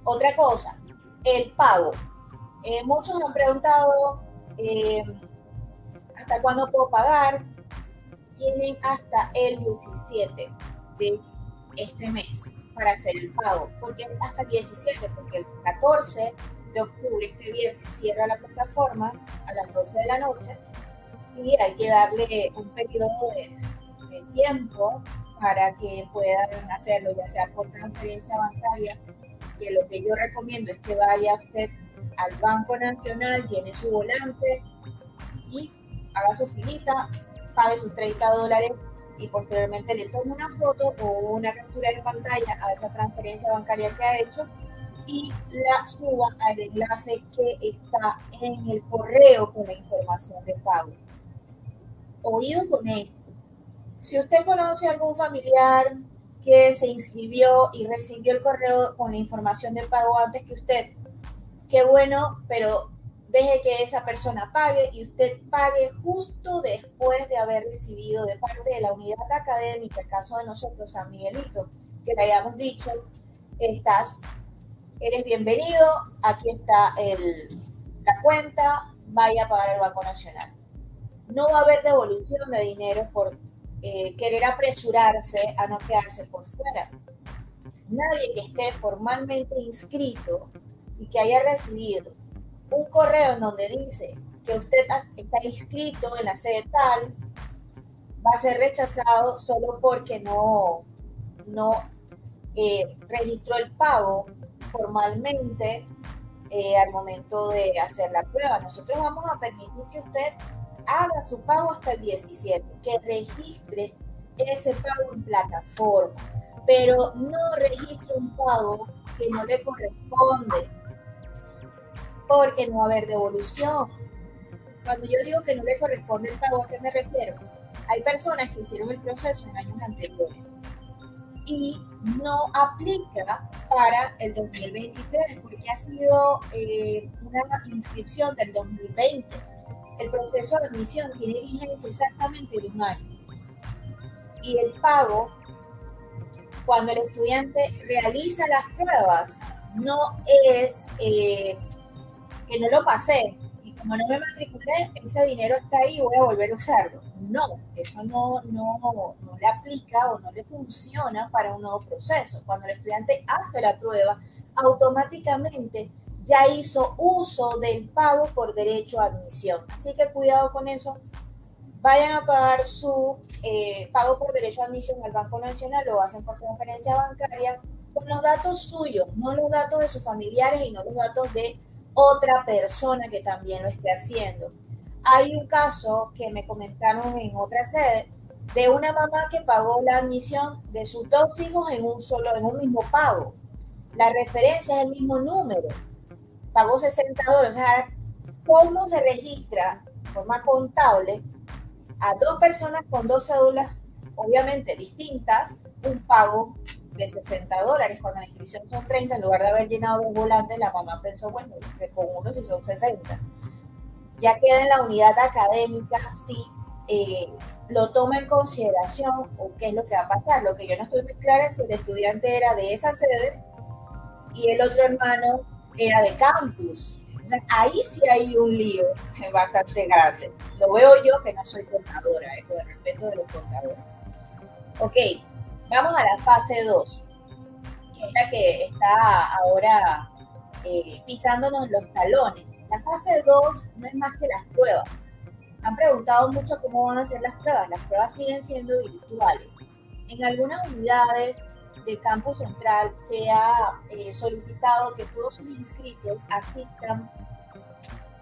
Speaker 8: Otra cosa, el pago. Eh, muchos han preguntado eh, hasta cuándo puedo pagar. Tienen hasta el 17 de este mes para hacer el pago. porque hasta el 17? Porque el 14 de octubre, este viernes, cierra la plataforma a las 12 de la noche y hay que darle un periodo de, tiempo para que puedan hacerlo, ya sea por transferencia bancaria, que lo que yo recomiendo es que vaya usted al Banco Nacional, llene su volante y haga su filita, pague sus 30 dólares y posteriormente le tome una foto o una captura de pantalla a esa transferencia bancaria que ha hecho y la suba al enlace que está en el correo con la información de pago. Oído con esto. Si usted conoce a algún familiar que se inscribió y recibió el correo con la información de pago antes que usted, qué bueno, pero deje que esa persona pague y usted pague justo después de haber recibido de parte de la unidad académica, el caso de nosotros, San Miguelito, que le hayamos dicho, estás, eres bienvenido, aquí está el, la cuenta, vaya a pagar el Banco Nacional. No va a haber devolución de dinero por eh, querer apresurarse a no quedarse por fuera. Nadie que esté formalmente inscrito y que haya recibido un correo en donde dice que usted está inscrito en la sede tal, va a ser rechazado solo porque no, no eh, registró el pago formalmente eh, al momento de hacer la prueba. Nosotros vamos a permitir que usted haga su pago hasta el 17, que registre ese pago en plataforma, pero no registre un pago que no le corresponde porque no va a haber devolución. Cuando yo digo que no le corresponde el pago, ¿a qué me refiero? Hay personas que hicieron el proceso en años anteriores y no aplica para el 2023 porque ha sido eh, una inscripción del 2020. El proceso de admisión tiene vigencia exactamente de un año. Y el pago, cuando el estudiante realiza las pruebas, no es eh, que no lo pasé como no me matriculé, ese dinero está ahí y voy a volver a usarlo. No, eso no, no, no le aplica o no le funciona para un nuevo proceso. Cuando el estudiante hace la prueba, automáticamente ya hizo uso del pago por derecho a admisión. Así que cuidado con eso. Vayan a pagar su eh, pago por derecho a admisión al Banco Nacional, lo hacen por conferencia bancaria, con los datos suyos, no los datos de sus familiares y no los datos de otra persona que también lo esté haciendo. Hay un caso que me comentaron en otra sede de una mamá que pagó la admisión de sus dos hijos en un solo, en un mismo pago. La referencia es el mismo número. Pagó 60 dólares. O sea, ¿cómo se registra de forma contable a dos personas con dos cédulas, obviamente distintas, un pago de 60 dólares, cuando la inscripción son 30, en lugar de haber llenado dos volantes, la mamá pensó, bueno, que con uno si son 60. Ya queda en la unidad académica si eh, lo toma en consideración o qué es lo que va a pasar. Lo que yo no estoy muy clara es si el estudiante era de esa sede y el otro hermano era de campus. ahí sí hay un lío <laughs> bastante grande. Lo veo yo que no soy contadora, eh, con el respeto de los contadores. Ok, Vamos a la fase 2, que es la que está ahora eh, pisándonos los talones. La fase 2 no es más que las pruebas. Han preguntado mucho cómo van a ser las pruebas. Las pruebas siguen siendo virtuales. En algunas unidades del campus central se ha eh, solicitado que todos sus inscritos asistan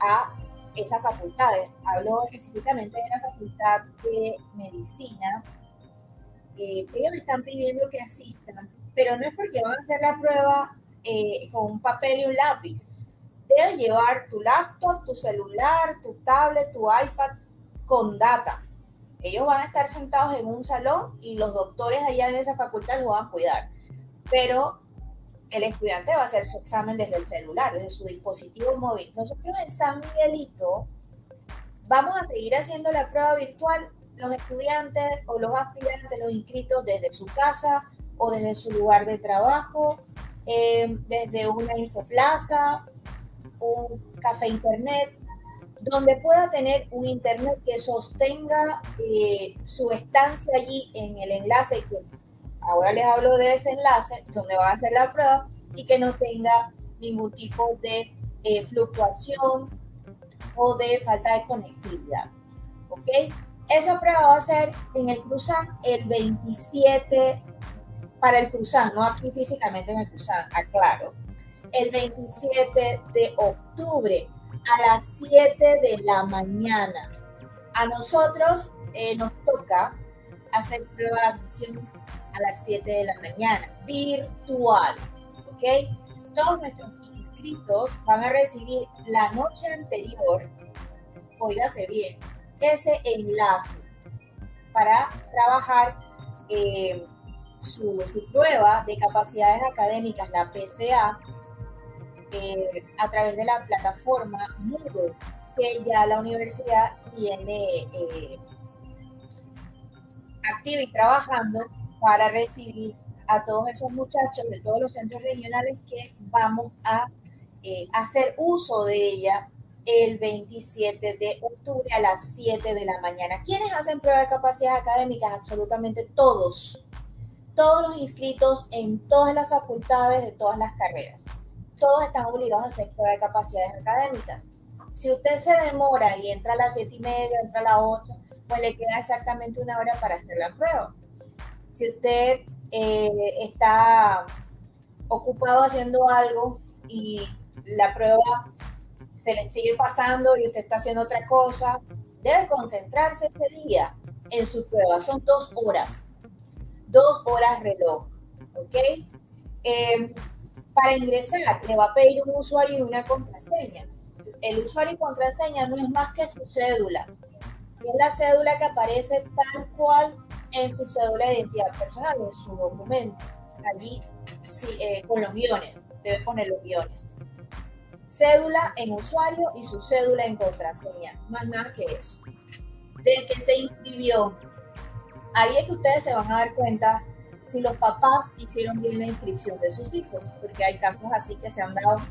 Speaker 8: a esas facultades. Hablo específicamente de la Facultad de Medicina. Eh, ellos están pidiendo que asistan, pero no es porque van a hacer la prueba eh, con un papel y un lápiz. Debes llevar tu laptop, tu celular, tu tablet, tu iPad con data. Ellos van a estar sentados en un salón y los doctores allá en esa facultad los van a cuidar. Pero el estudiante va a hacer su examen desde el celular, desde su dispositivo móvil. Nosotros en San Miguelito vamos a seguir haciendo la prueba virtual, los estudiantes o los aspirantes, los inscritos desde su casa o desde su lugar de trabajo, eh, desde una infoplaza, un café internet, donde pueda tener un internet que sostenga eh, su estancia allí en el enlace que Ahora les hablo de ese enlace donde van a hacer la prueba y que no tenga ningún tipo de eh, fluctuación o de falta de conectividad. ¿Ok? Esa prueba va a ser en el Cruzan el 27 para el Cruzan, no aquí físicamente en el Cruzan, aclaro. El 27 de octubre a las 7 de la mañana. A nosotros eh, nos toca hacer prueba de admisión a las 7 de la mañana, virtual. ¿Ok? Todos nuestros inscritos van a recibir la noche anterior, óigase bien, ese enlace para trabajar eh, su, prueba de capacidades académicas, la PCA, eh, a través de la plataforma Moodle que ya la universidad tiene eh, activa y trabajando para recibir a todos esos muchachos de todos los centros regionales que vamos a eh, hacer uso de ella el 27 de octubre a las 7 de la mañana. ¿Quiénes hacen prueba de capacidades académicas? Absolutamente todos. Todos los inscritos en todas las facultades de todas las carreras. Todos están obligados a hacer prueba de capacidades académicas. Si usted se demora y entra a las 7 y media, entra a las 8, pues le queda exactamente una hora para hacer la prueba. Si usted eh, está ocupado haciendo algo y la prueba se le sigue pasando y usted está haciendo otra cosa, debe concentrarse ese día en su prueba. Son dos horas, dos horas reloj, ¿ok? Em, para ingresar le va a pedir un usuario y una contraseña. El usuario y contraseña no es más que su cédula. Es la cédula que aparece tal cual en su cédula de identidad personal, en su documento, allí eh, con los guiones, debe poner los guiones. Cédula en usuario y su cédula en contraseña, más nada que eso. Del que se inscribió, ahí es que ustedes se van a dar cuenta si los papás hicieron bien la inscripción de sus hijos, porque hay casos así que se han dado,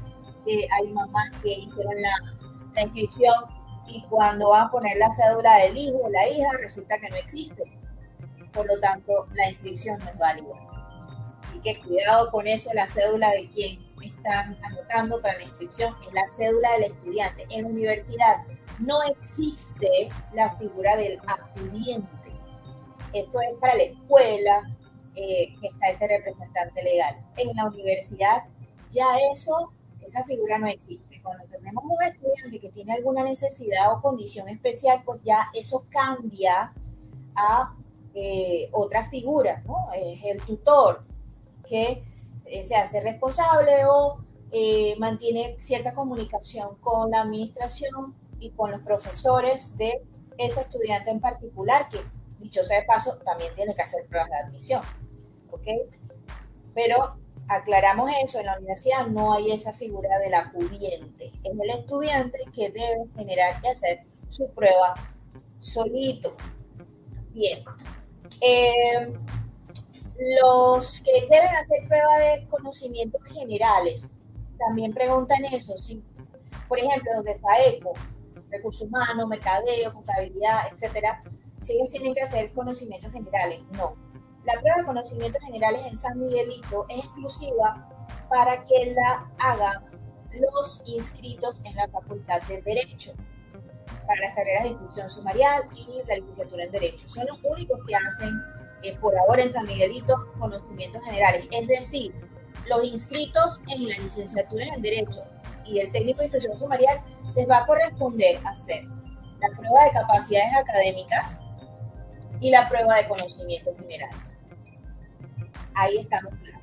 Speaker 8: que hay mamás que hicieron la, inscripción y cuando van a poner la cédula del hijo o la hija resulta que no existe por lo tanto la inscripción no es válida. Así que cuidado con eso, la cédula de quien están anotando para la inscripción es la cédula del estudiante. En la universidad no existe la figura del acudiente. Eso es para la escuela eh, que está ese representante legal. En la universidad ya eso, esa figura no existe. Cuando tenemos un estudiante que tiene alguna necesidad o condición especial, pues ya eso cambia a eh, otra figura, ¿no? Es el tutor que se hace responsable o eh, mantiene cierta comunicación con la administración y con los profesores de ese estudiante en particular, que dicho sea de paso, también tiene que hacer pruebas de admisión. ¿Ok? Pero aclaramos eso, en la universidad no hay esa figura del acudiente, es el estudiante que debe generar y hacer su prueba solito. Bien, eh, los que deben hacer prueba de conocimientos generales también preguntan eso. Por ejemplo, los de FAECO, recursos humanos, mercadeo, contabilidad, etcétera, si ellos tienen que hacer conocimientos generales, no. La prueba de conocimientos generales en San Miguelito es exclusiva para que la hagan los inscritos en la Facultad de Derecho para las carreras de instrucción sumarial y la licenciatura en Derecho. Son los únicos que hacen eh, por ahora en San Miguelito conocimientos generales. Es decir, los inscritos en la licenciatura en Derecho y el técnico de instrucción sumarial les va a corresponder hacer la prueba de capacidades académicas y la prueba de conocimientos generales. Ahí estamos claros.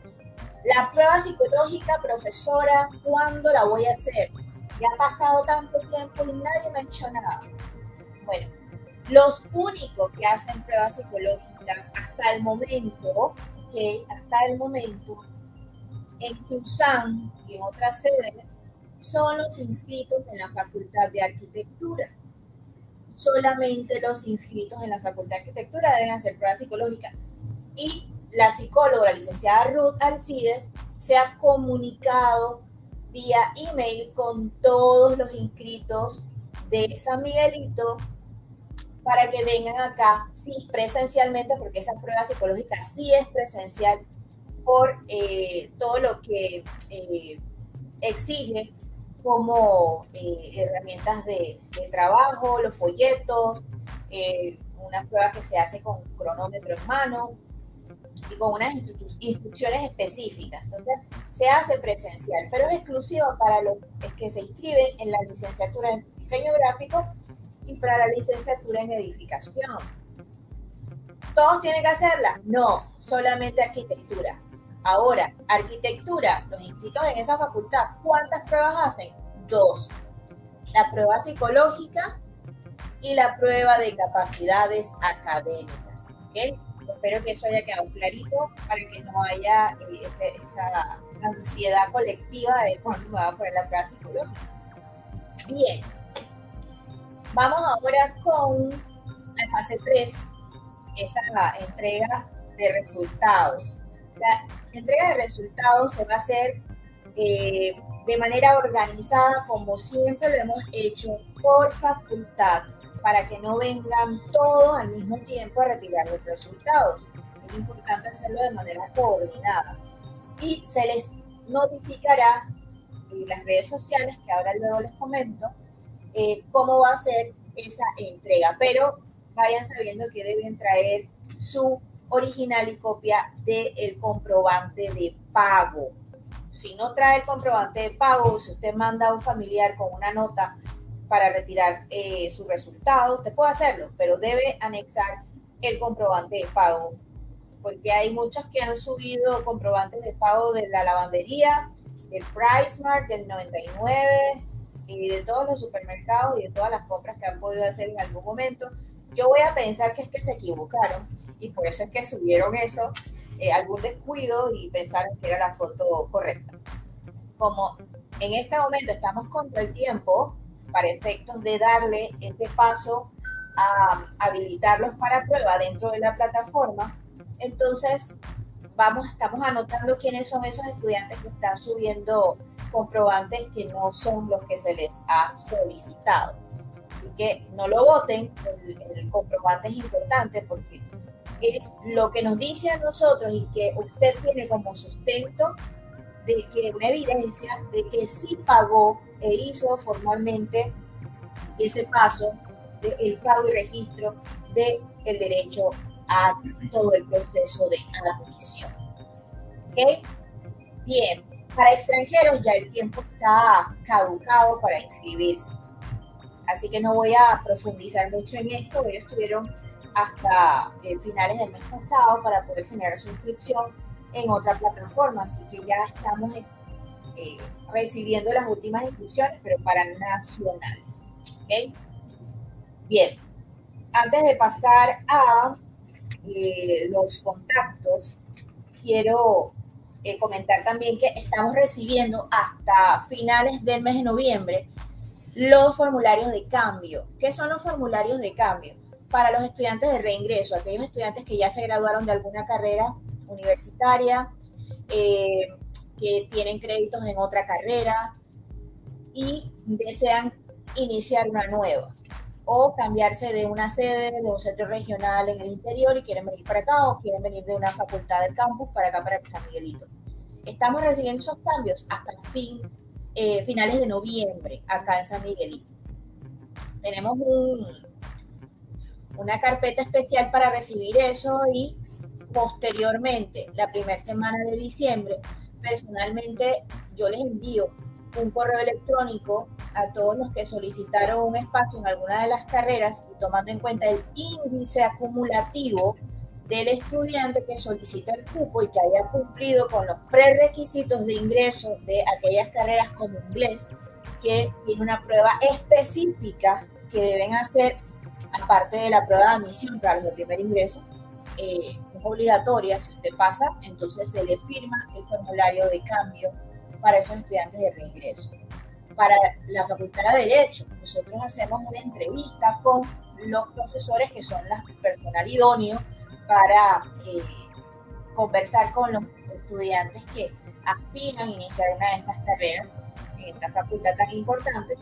Speaker 8: La prueba psicológica, profesora, ¿cuándo la voy a hacer? Ya ha pasado tanto tiempo y nadie me ha dicho nada. Bueno, los únicos que hacen prueba psicológica hasta el momento, que hasta el momento, en Tucson y en otras sedes, son los inscritos en la Facultad de Arquitectura. Solamente los inscritos en la Facultad de Arquitectura deben hacer prueba psicológica. Y la psicóloga, la licenciada Ruth Alcides, se ha comunicado vía email con todos los inscritos de San Miguelito para que vengan acá, sí, presencialmente, porque esa prueba psicológica sí es presencial por eh, todo lo que eh, exige como eh, herramientas de, de, trabajo, los folletos, una prueba que se hace con cronómetro en mano y con unas instrucciones específicas. Entonces, se hace presencial, pero es exclusiva para los que se inscriben en la licenciatura en diseño gráfico y para la licenciatura en edificación. ¿Todos tienen que hacerla? No, solamente arquitectura. Ahora, arquitectura, los inscritos en esa facultad, ¿cuántas pruebas hacen? Dos. La prueba psicológica y la prueba de capacidades académicas. ¿okay? Espero que eso haya quedado clarito para que no haya eh, esa ansiedad colectiva de cuándo me va a poner la prueba psicológica. Bien, Vamos ahora con la fase 3, esa entrega de resultados. La entrega de resultados se va a hacer eh, de manera organizada, como siempre lo hemos hecho, por facultad, para que no vengan todos al mismo tiempo a retirar los resultados. Es importante hacerlo de manera coordinada. Y se les notificará en las redes sociales, que ahora luego les comento, eh, cómo va a ser esa entrega, pero vayan sabiendo que deben traer su original y copia del comprobante de pago. Si no trae el comprobante de pago, si usted manda a un familiar con una nota para retirar eh, su resultado, usted puede hacerlo, pero debe anexar el comprobante de pago, porque hay muchos que han subido comprobantes de pago de la lavandería, del PriceMart, del 99, y de todos los supermercados y de todas las compras que han podido hacer en algún momento, yo voy a pensar que es que se equivocaron y por eso es que subieron eso, eh, algún descuido y pensaron que era la foto correcta. Como en este momento estamos contra el tiempo, para efectos de darle ese paso a habilitarlos para prueba dentro de la plataforma, entonces vamos, estamos anotando quiénes son esos estudiantes que están subiendo comprobantes que no son los que se les ha solicitado. Así que no lo voten, el, comprobante es importante porque es lo que nos dice a nosotros y que usted tiene como sustento de que una evidencia de que sí pagó e hizo formalmente ese paso del pago y registro del el derecho a todo el proceso de admisión. ¿Ok? Bien, para extranjeros ya el tiempo está caducado para inscribirse. Así que no voy a profundizar mucho en esto. Ellos estuvieron hasta eh, finales del mes pasado para poder generar su inscripción en otra plataforma. Así que ya estamos eh, recibiendo las últimas inscripciones, pero para nacionales. Bien, antes de pasar a eh, los contactos, quiero eh, comentar también que estamos recibiendo hasta finales del mes de noviembre los formularios de cambio. ¿Qué son los formularios de cambio? Para los estudiantes de reingreso, aquellos estudiantes que ya se graduaron de alguna carrera universitaria, eh, que tienen créditos en otra carrera y desean iniciar una nueva o cambiarse de una sede, de un centro regional en el interior y quieren venir para acá o quieren venir de una facultad del campus para acá, para San Miguelito. Estamos recibiendo esos cambios hasta fin, eh, finales de noviembre acá en San Miguelito. Tenemos una carpeta especial para recibir eso y posteriormente, la primera semana de diciembre, personalmente yo les envío un correo electrónico a todos los que solicitaron un espacio en alguna de las carreras y tomando en cuenta el índice acumulativo del estudiante que solicita el cupo y que haya cumplido con los prerequisitos de ingreso de aquellas carreras como inglés, que tiene una prueba específica que deben hacer, aparte de la prueba de admisión para los de primer ingreso, eh, es obligatoria. Si usted pasa, entonces se le firma el formulario de cambio para esos estudiantes de reingreso. Para la Facultad de Derecho, nosotros hacemos una entrevista con los profesores que son las personal idóneo para eh, conversar con los estudiantes que aspiran a iniciar una de estas carreras en esta facultad tan importante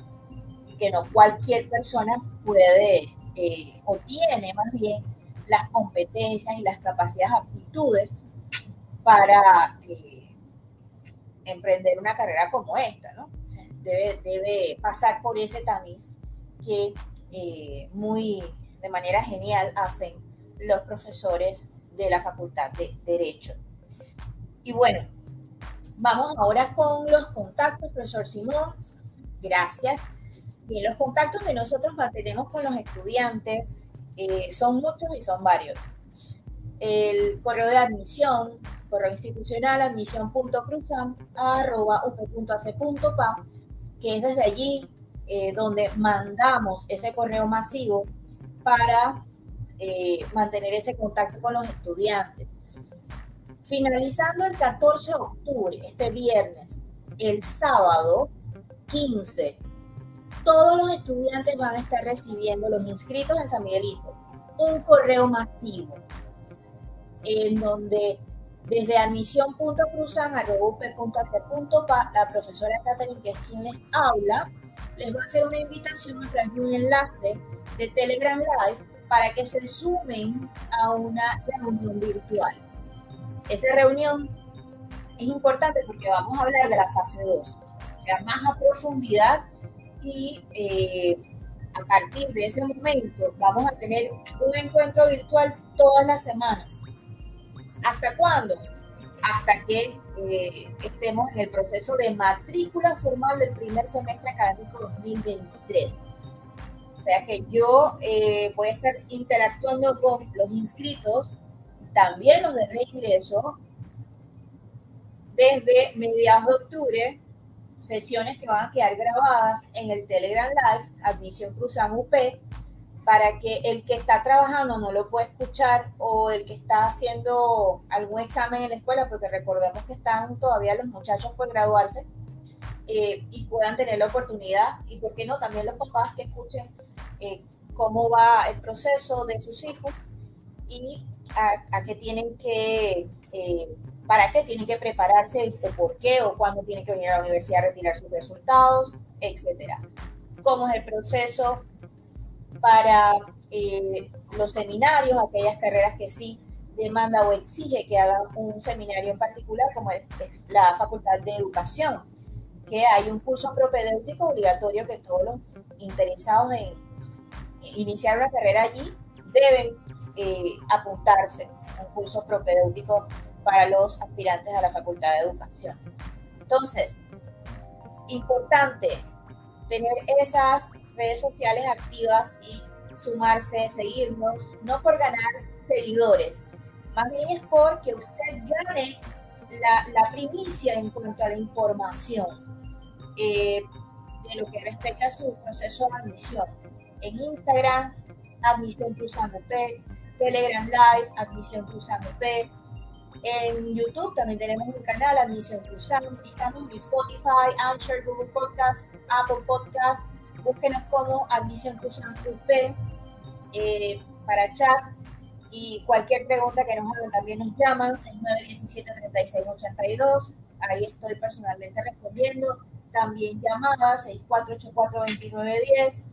Speaker 8: y que no cualquier persona puede eh, o tiene más bien las competencias y las capacidades, aptitudes para eh, emprender una carrera como esta, ¿no? debe, debe, pasar por ese tamiz que muy de manera genial hacen los profesores de la Facultad de Derecho. Y bueno, vamos ahora con los contactos, profesor Simón. Gracias. Bien, los contactos que nosotros mantenemos con los estudiantes eh, son muchos y son varios. El correo de admisión, correo institucional, admisión.cruzan.up.ac.pa, que es desde allí eh, donde mandamos ese correo masivo para eh, mantener ese contacto con los estudiantes. Finalizando el 14 de octubre, este viernes, el sábado 15, todos los estudiantes van a estar recibiendo, los inscritos en San Miguelito, un correo masivo en donde desde admisión.cruzan.up.ac.pa la profesora Catherine, que es quien les habla, les va a hacer una invitación a través de un enlace de Telegram Live para que se sumen a una reunión virtual. Esa reunión es importante porque vamos a hablar de la fase 2, o sea, más a profundidad y eh, a partir de ese momento vamos a tener un encuentro virtual todas las semanas. ¿Hasta cuándo? Hasta que eh, estemos en el proceso de matrícula formal del primer semestre académico 2023. O sea que yo eh, voy a estar interactuando con los inscritos, también los de reingreso, desde mediados de octubre, sesiones que van a quedar grabadas en el Telegram Live, Admisión Cruzan UP, para que el que está trabajando no lo pueda escuchar o el que está haciendo algún examen en la escuela, porque recordemos que están todavía los muchachos por graduarse eh, y puedan tener la oportunidad, y por qué no, también los papás que escuchen eh, cómo va el proceso de sus hijos y a, qué tienen que, eh, para qué tienen que prepararse, o por qué, o cuándo tienen que venir a la universidad a retirar sus resultados, etcétera. Cómo es el proceso para eh, los seminarios, aquellas carreras que sí demanda o exige que hagan un seminario en particular, como es la Facultad de Educación, que hay un curso propedéutico obligatorio que todos los interesados en iniciar una carrera allí, deben eh, apuntarse un curso propedéutico para los aspirantes a la Facultad de Educación. Entonces, importante tener esas redes sociales activas y sumarse, seguirnos, no por ganar seguidores, más bien es porque usted gane la, primicia en cuanto a la información eh, de lo que respecta a su proceso de admisión en Instagram, Admisión Cruzando P, Telegram Live, Admisión Cruzando P. En YouTube también tenemos un canal, Admisión Cruzando. Estamos en Spotify, Anchor, Google Podcast, Apple Podcast. Búsquenos como Admisión Cruzando P eh, para chat. Y cualquier pregunta que nos hagan también nos llaman, 6917-3682. Ahí estoy personalmente respondiendo. También llamadas, 6484-2910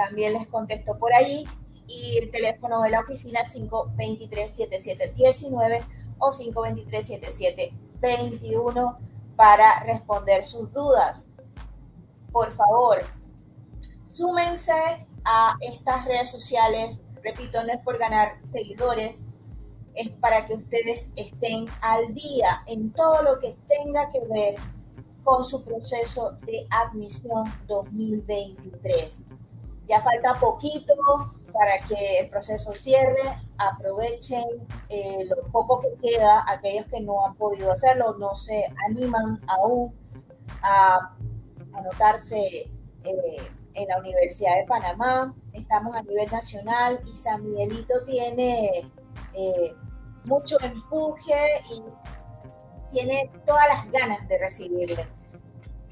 Speaker 8: también les contesto por ahí. Y el teléfono de la oficina 523-7719 o 523-7721 para responder sus dudas. Por favor, súmense a estas redes sociales. Repito, no es por ganar seguidores, es para que ustedes estén al día en todo lo que tenga que ver con su proceso de admisión 2023. Ya falta poquito para que el proceso cierre, aprovechen eh, lo poco que queda, aquellos que no han podido hacerlo, no se animan aún a anotarse eh, en la Universidad de Panamá, estamos a nivel nacional y San Miguelito tiene eh, mucho empuje y tiene todas las ganas de recibirle.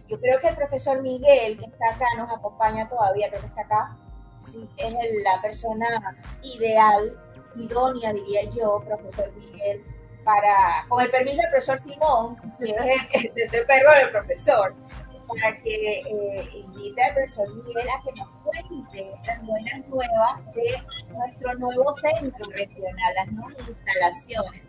Speaker 8: Yo creo que el profesor Miguel, que está acá, nos acompaña todavía, creo que está acá, es la persona ideal, idónea, diría yo, profesor Miguel, para, con el permiso del profesor Simón, es el, <laughs> profesor, para que eh, invite al profesor Miguel a que nos cuente las buenas nuevas de nuestro nuevo centro regional, las nuevas instalaciones,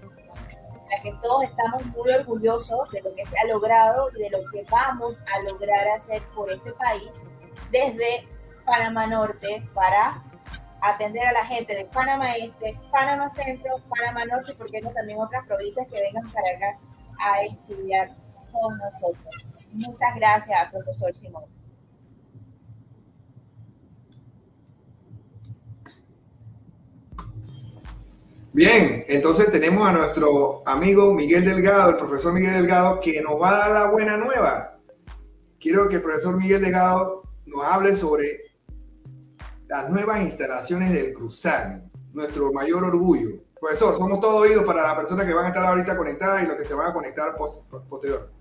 Speaker 8: las que todos estamos muy orgullosos de lo que se ha logrado y de lo que vamos a lograr hacer por este país desde Panamá Norte para atender a la gente de Panamá Este, Panamá Centro, Panamá Norte y por qué no también otras provincias que vengan para acá a estudiar con nosotros. Muchas gracias, profesor Simón.
Speaker 1: Bien, entonces tenemos a nuestro amigo Miguel Delgado, el profesor Miguel Delgado, que nos va a dar la buena nueva. Quiero que el profesor Miguel Delgado nos hable sobre las nuevas instalaciones del Cruzán, nuestro mayor orgullo. Profesor, somos todos oídos para las personas que van a estar ahorita conectadas y los que se van a conectar posterior.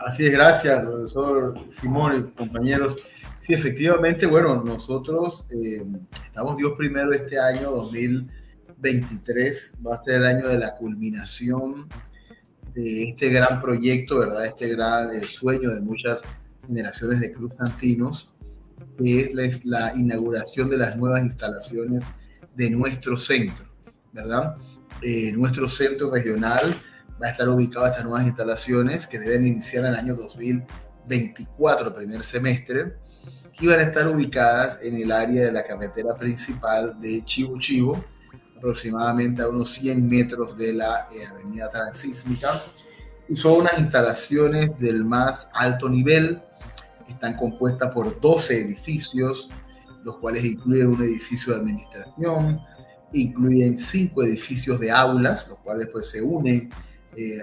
Speaker 6: Así es, gracias, profesor Simón y compañeros. Sí, efectivamente, bueno, nosotros eh, estamos Dios primero este año 2023, va a ser el año de la culminación de este gran proyecto, ¿verdad? Este gran eh, sueño de muchas generaciones de cruzantinos, que es la, la, inauguración de las nuevas instalaciones de nuestro centro, ¿verdad? Eh, nuestro centro regional va a estar ubicado estas nuevas instalaciones que deben iniciar en el año 2024, el primer semestre, y van a estar ubicadas en el área de la carretera principal de Chivo Chivo, aproximadamente a unos 100 metros de la eh, avenida Transísmica. Y son unas instalaciones del más alto nivel, están compuestas por 12 edificios, los cuales incluyen un edificio de administración, incluyen cinco edificios de aulas, los cuales pues se unen eh,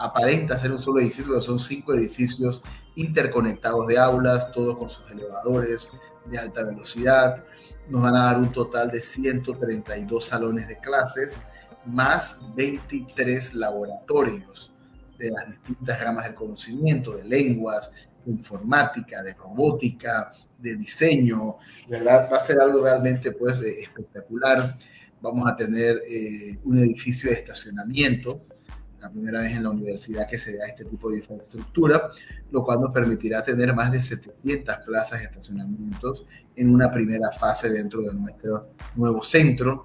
Speaker 6: aparenta ser un solo edificio, pero son cinco edificios interconectados de aulas, todos con sus elevadores de alta velocidad. Nos van a dar un total de 132 salones de clases, más 23 laboratorios de las distintas gamas del conocimiento, de lenguas, de informática, de robótica, de diseño, ¿verdad? Va a ser algo realmente pues espectacular. Vamos a tener eh, un edificio de estacionamiento la primera vez en la universidad que se da este tipo de infraestructura, lo cual nos permitirá tener más de 700 plazas de estacionamientos en una primera fase dentro de nuestro nuevo centro,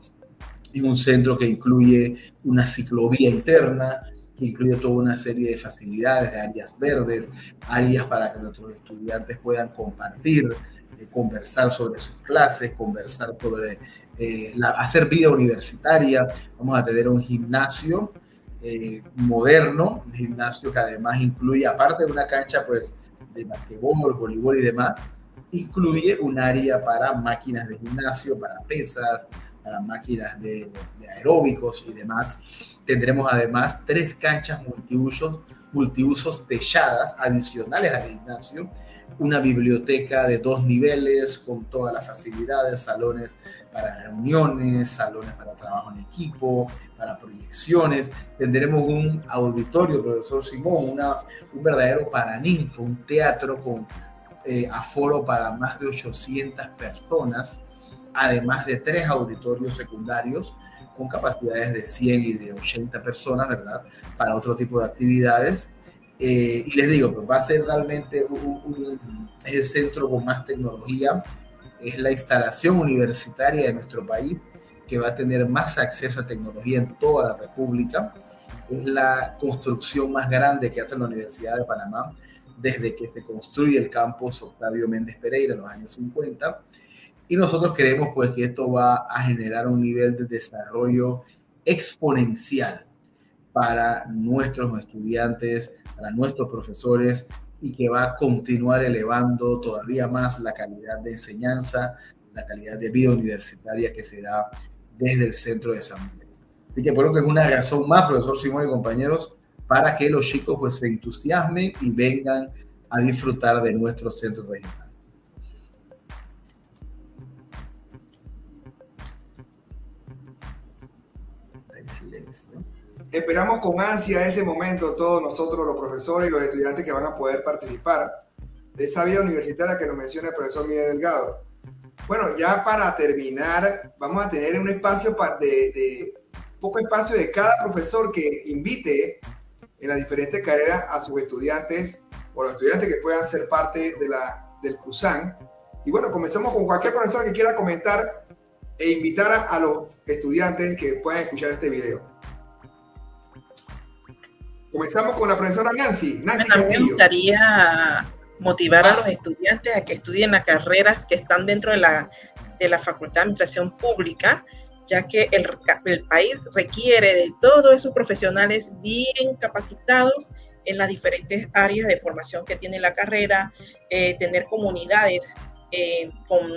Speaker 6: y un centro que incluye una ciclovía interna, que incluye toda una serie de facilidades, de áreas verdes, áreas para que nuestros estudiantes puedan compartir, eh, conversar sobre sus clases, conversar sobre eh, la, hacer vida universitaria. Vamos a tener un gimnasio eh, moderno, un gimnasio que además incluye, aparte de una cancha pues, de basquetbol, voleibol y demás, incluye un área para máquinas de gimnasio, para pesas, para máquinas de, de aeróbicos y demás. Tendremos además tres canchas multiusos, multiusos techadas adicionales al gimnasio, una biblioteca de dos niveles con todas las facilidades, salones para reuniones, salones para trabajo en equipo, para proyecciones. Tendremos un auditorio, profesor Simón, una, un verdadero paraninfo, un teatro con eh, aforo para más de 800 personas, además de tres auditorios secundarios con capacidades de 100 y de 80 personas, ¿verdad? Para otro tipo de actividades eh, y les digo, pues va a ser realmente el centro con más tecnología, es la instalación universitaria de nuestro país que va a tener más acceso a tecnología en toda la República. Es la construcción más grande que hace la Universidad de Panamá desde que se construye el campus Octavio Méndez Pereira en los años 50. Y nosotros creemos pues que esto va a generar un nivel de desarrollo exponencial para nuestros estudiantes, para nuestros profesores y que va a continuar elevando todavía más la calidad de enseñanza, la calidad de vida universitaria que se da desde el centro de San Miguel. Así que creo que es una razón más, profesor Simón y compañeros, para que los chicos pues se entusiasmen y vengan a disfrutar de nuestro centro regional.
Speaker 1: Esperamos con ansia ese momento todos nosotros, los profesores y los estudiantes que van a poder participar de esa vida universitaria que nos menciona el profesor Miguel Delgado. Bueno, ya para terminar, vamos a tener un espacio de, de poco espacio de cada profesor que invite en las diferentes carreras a sus estudiantes o los estudiantes que puedan ser parte de la, del CRUZAN. Y bueno, comenzamos con cualquier profesor que quiera comentar e invitar a, a los estudiantes que puedan escuchar este video. Comenzamos con la profesora Nancy. Nancy
Speaker 5: bueno, me gustaría motivar a los estudiantes a que estudien las carreras que están dentro de la, de la Facultad de Administración Pública, ya que el, el país requiere de todos esos profesionales bien capacitados en las diferentes áreas de formación que tiene la carrera, eh, tener comunidades eh, con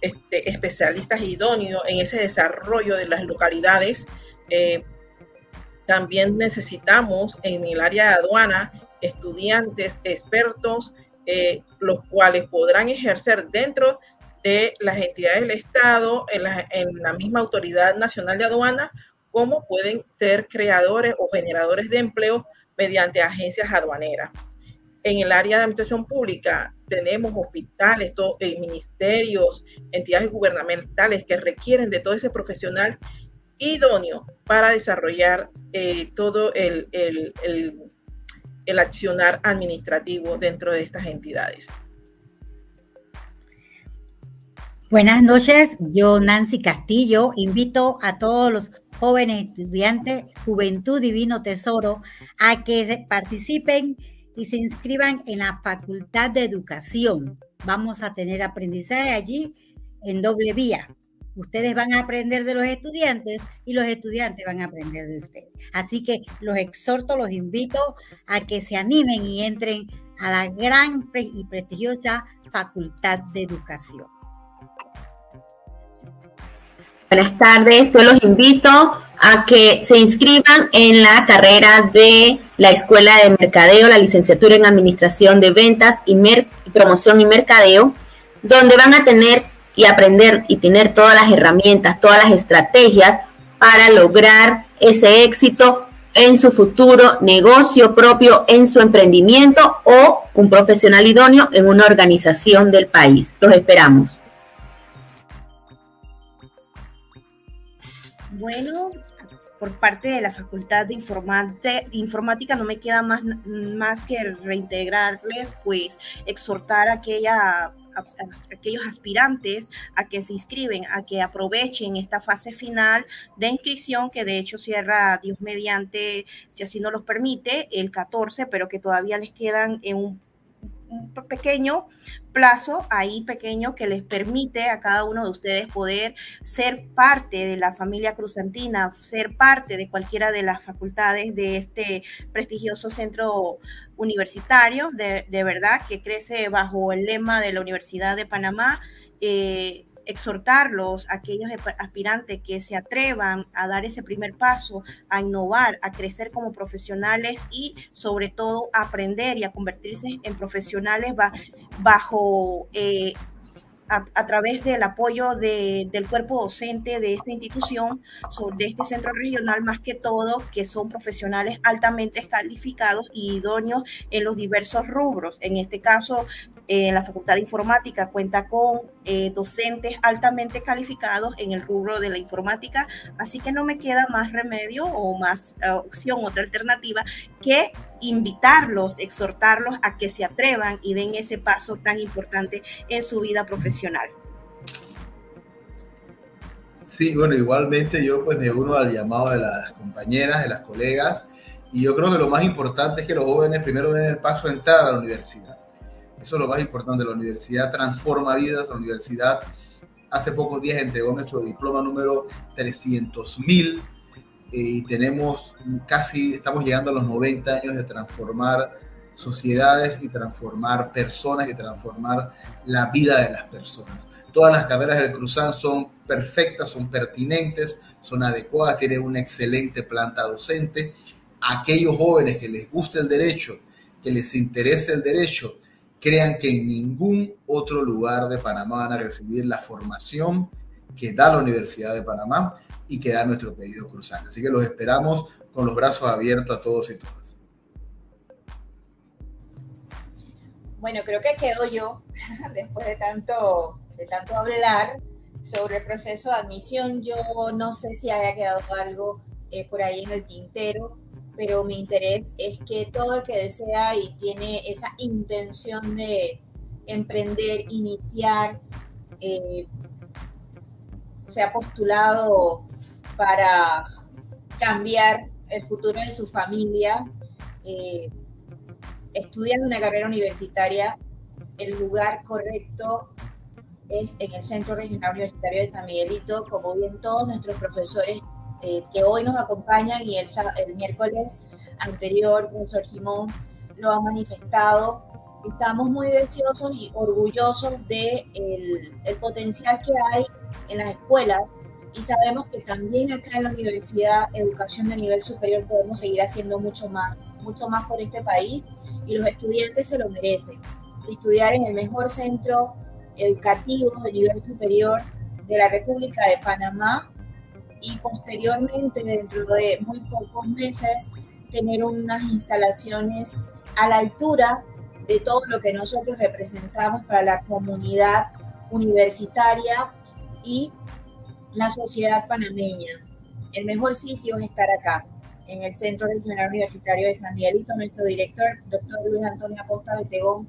Speaker 5: este, especialistas idóneos en ese desarrollo de las localidades eh, también necesitamos en el área de aduana estudiantes expertos, eh, los cuales podrán ejercer dentro de las entidades del Estado, en la, misma Autoridad Nacional de Aduana, como pueden ser creadores o generadores de empleo mediante agencias aduaneras. En el área de administración pública tenemos hospitales, eh, ministerios, entidades gubernamentales que requieren de todo ese profesional idóneo para desarrollar eh, todo el, el, el, accionar administrativo dentro de estas entidades.
Speaker 4: Buenas noches, yo Nancy Castillo invito a todos los jóvenes estudiantes, Juventud Divino Tesoro, a que participen y se inscriban en la Facultad de Educación. Vamos a tener aprendizaje allí en doble vía. Ustedes van a aprender de los estudiantes y los estudiantes van a aprender de ustedes. Así que los exhorto, los invito a que se animen y entren a la gran y prestigiosa Facultad de Educación.
Speaker 3: Buenas tardes, yo los invito a que se inscriban en la carrera de la Escuela de Mercadeo, la licenciatura en Administración de Ventas y, Promoción y Mercadeo, donde van a tener y aprender y tener todas las herramientas, todas las estrategias para lograr ese éxito en su futuro negocio propio, en su emprendimiento o un profesional idóneo en una organización del país. Los esperamos.
Speaker 2: Bueno, por parte de la Facultad de Informática no me queda más, más que reintegrarles, pues exhortar a aquella aquellos aspirantes a que se inscriben, a que aprovechen esta fase final de inscripción que de hecho cierra Dios mediante, si así no los permite, el 14, pero que todavía les quedan en un un pequeño plazo ahí pequeño que les permite a cada uno de ustedes poder ser parte de la familia cruzantina, ser parte de cualquiera de las facultades de este prestigioso centro universitario, de, de verdad, que crece bajo el lema de la Universidad de Panamá. Eh, exhortarlos, aquellos aspirantes que se atrevan a dar ese primer paso, a innovar, a crecer como profesionales y sobre todo a aprender y a convertirse en profesionales bajo eh, a, través del apoyo del cuerpo docente de esta institución, de este centro regional, más que todo, que son profesionales altamente calificados y idóneos en los diversos rubros. En este caso, eh, la Facultad de Informática cuenta con eh, docentes altamente calificados en el rubro de la informática, así que no me queda más remedio o más eh, opción, otra alternativa, que invitarlos, exhortarlos a que se atrevan y den ese paso tan importante en su vida profesional.
Speaker 6: Sí, bueno, igualmente yo pues me uno al llamado de las compañeras, de las colegas, y yo creo que lo más importante es que los jóvenes primero den el paso a entrar a la universidad. Eso es lo más importante, la universidad transforma vidas, la universidad hace pocos días entregó nuestro diploma número 300.000 y tenemos casi, estamos llegando a los 90 años de transformar sociedades y transformar personas y transformar la vida de las personas. Todas las carreras del Cruzán son perfectas, son pertinentes, son adecuadas, tienen una excelente planta docente. Aquellos jóvenes que les guste el derecho, que les interese el derecho, crean que en ningún otro lugar de Panamá van a recibir la formación que da la Universidad de Panamá y que da nuestro querido Cruzán. Así que los esperamos con los brazos abiertos a todos y todas.
Speaker 8: Bueno, creo que quedo yo <laughs> después de tanto de tanto hablar sobre el proceso de admisión, yo no sé si haya quedado algo eh, por ahí en el tintero, pero mi interés es que todo el que desea y tiene esa intención de emprender, iniciar, eh, se ha postulado para cambiar el futuro de su familia, eh, una carrera universitaria, el lugar correcto es en el Centro Regional Universitario de San Miguelito, como bien todos nuestros profesores eh, que hoy nos acompañan y el, el miércoles anterior, profesor Simón, lo ha manifestado. Estamos muy deseosos y orgullosos de el, el potencial que hay en las escuelas y sabemos que también acá en la universidad, educación de nivel superior, podemos seguir haciendo mucho más, mucho más por este país y los estudiantes se lo merecen. Estudiar en el mejor centro educativo de nivel superior de la República de Panamá y posteriormente, dentro de muy pocos meses, tener unas instalaciones a la altura de todo lo que nosotros representamos para la comunidad universitaria y la sociedad panameña. El mejor sitio es estar acá, en el Centro Regional Universitario de San Miguelito. Nuestro director, doctor Luis Antonio Acosta Betegón,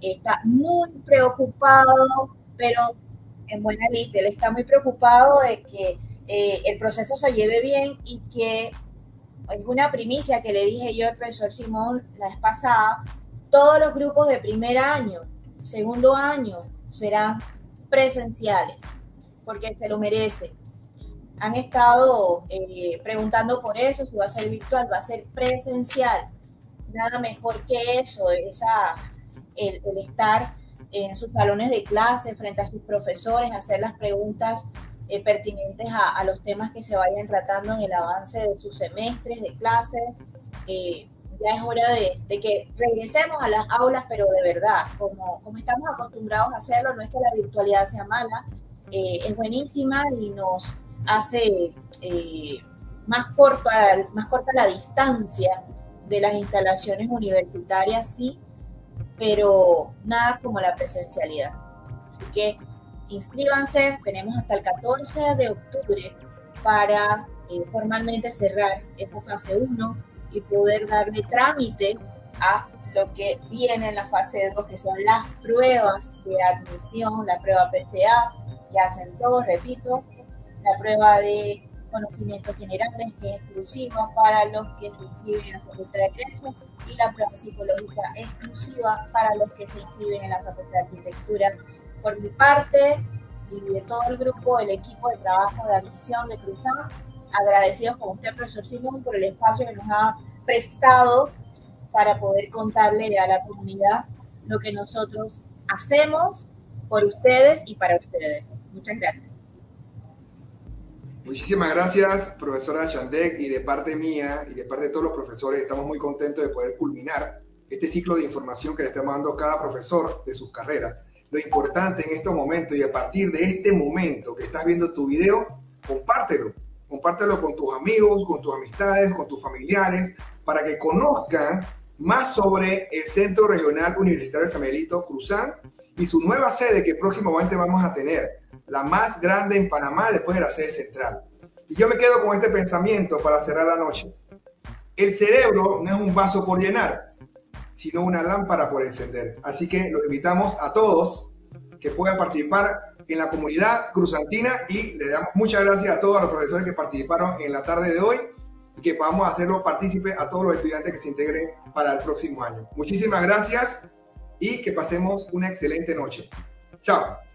Speaker 8: está muy preocupado, pero en buena lid, él está muy preocupado de que eh, el proceso se lleve bien y que es una primicia que le dije yo al profesor Simón la vez pasada, todos los grupos de primer año, segundo año serán presenciales, porque se lo merece. Han estado eh, preguntando por eso, si va a ser virtual, va a ser presencial. Nada mejor que eso, esa el, estar en sus salones de clase frente a sus profesores, hacer las preguntas eh, pertinentes a, los temas que se vayan tratando en el avance de sus semestres de clase. Eh, ya es hora de, que regresemos a las aulas, pero de verdad, como, como estamos acostumbrados a hacerlo, no es que la virtualidad sea mala, eh, es buenísima y nos hace más, corta, más corta la distancia de las instalaciones universitarias, sí, pero nada como la presencialidad. Así que inscríbanse, tenemos hasta el 14 de octubre para eh, formalmente cerrar esa fase 1 y poder darle trámite a lo que viene en la fase 2, que son las pruebas de admisión, la prueba PCA, que hacen todos, repito, la prueba de conocimientos generales, que es exclusiva para los que se inscriben en la Facultad de Derecho, y la prueba psicológica exclusiva para los que se inscriben en la Facultad de Arquitectura. Por mi parte y de todo el grupo, el equipo de trabajo de admisión de Cruzán, agradecidos con usted, profesor Simón, por el espacio que nos ha prestado para poder contarle a la comunidad lo que nosotros hacemos por ustedes y para ustedes. Muchas gracias.
Speaker 1: Muchísimas gracias, profesora Chandek, y de parte mía y de parte de todos los profesores, estamos muy contentos de poder culminar este ciclo de información que le estamos dando a cada profesor de sus carreras. Lo importante en estos momentos y a partir de este momento que estás viendo tu video, compártelo. Compártelo con tus amigos, con tus amistades, con tus familiares, para que conozcan más sobre el Centro Regional Universitario de San Miguelito Cruzán y su nueva sede que próximamente vamos a tener la más grande en Panamá después de la sede central. Y yo me quedo con este pensamiento para cerrar la noche. El cerebro no es un vaso por llenar, sino una lámpara por encender. Así que los invitamos a todos que puedan participar en la comunidad cruzantina y le damos muchas gracias a todos los profesores que participaron en la tarde de hoy y que podamos hacerlo partícipe a todos los estudiantes que se integren para el próximo año. Muchísimas gracias y que pasemos una excelente noche. Chao.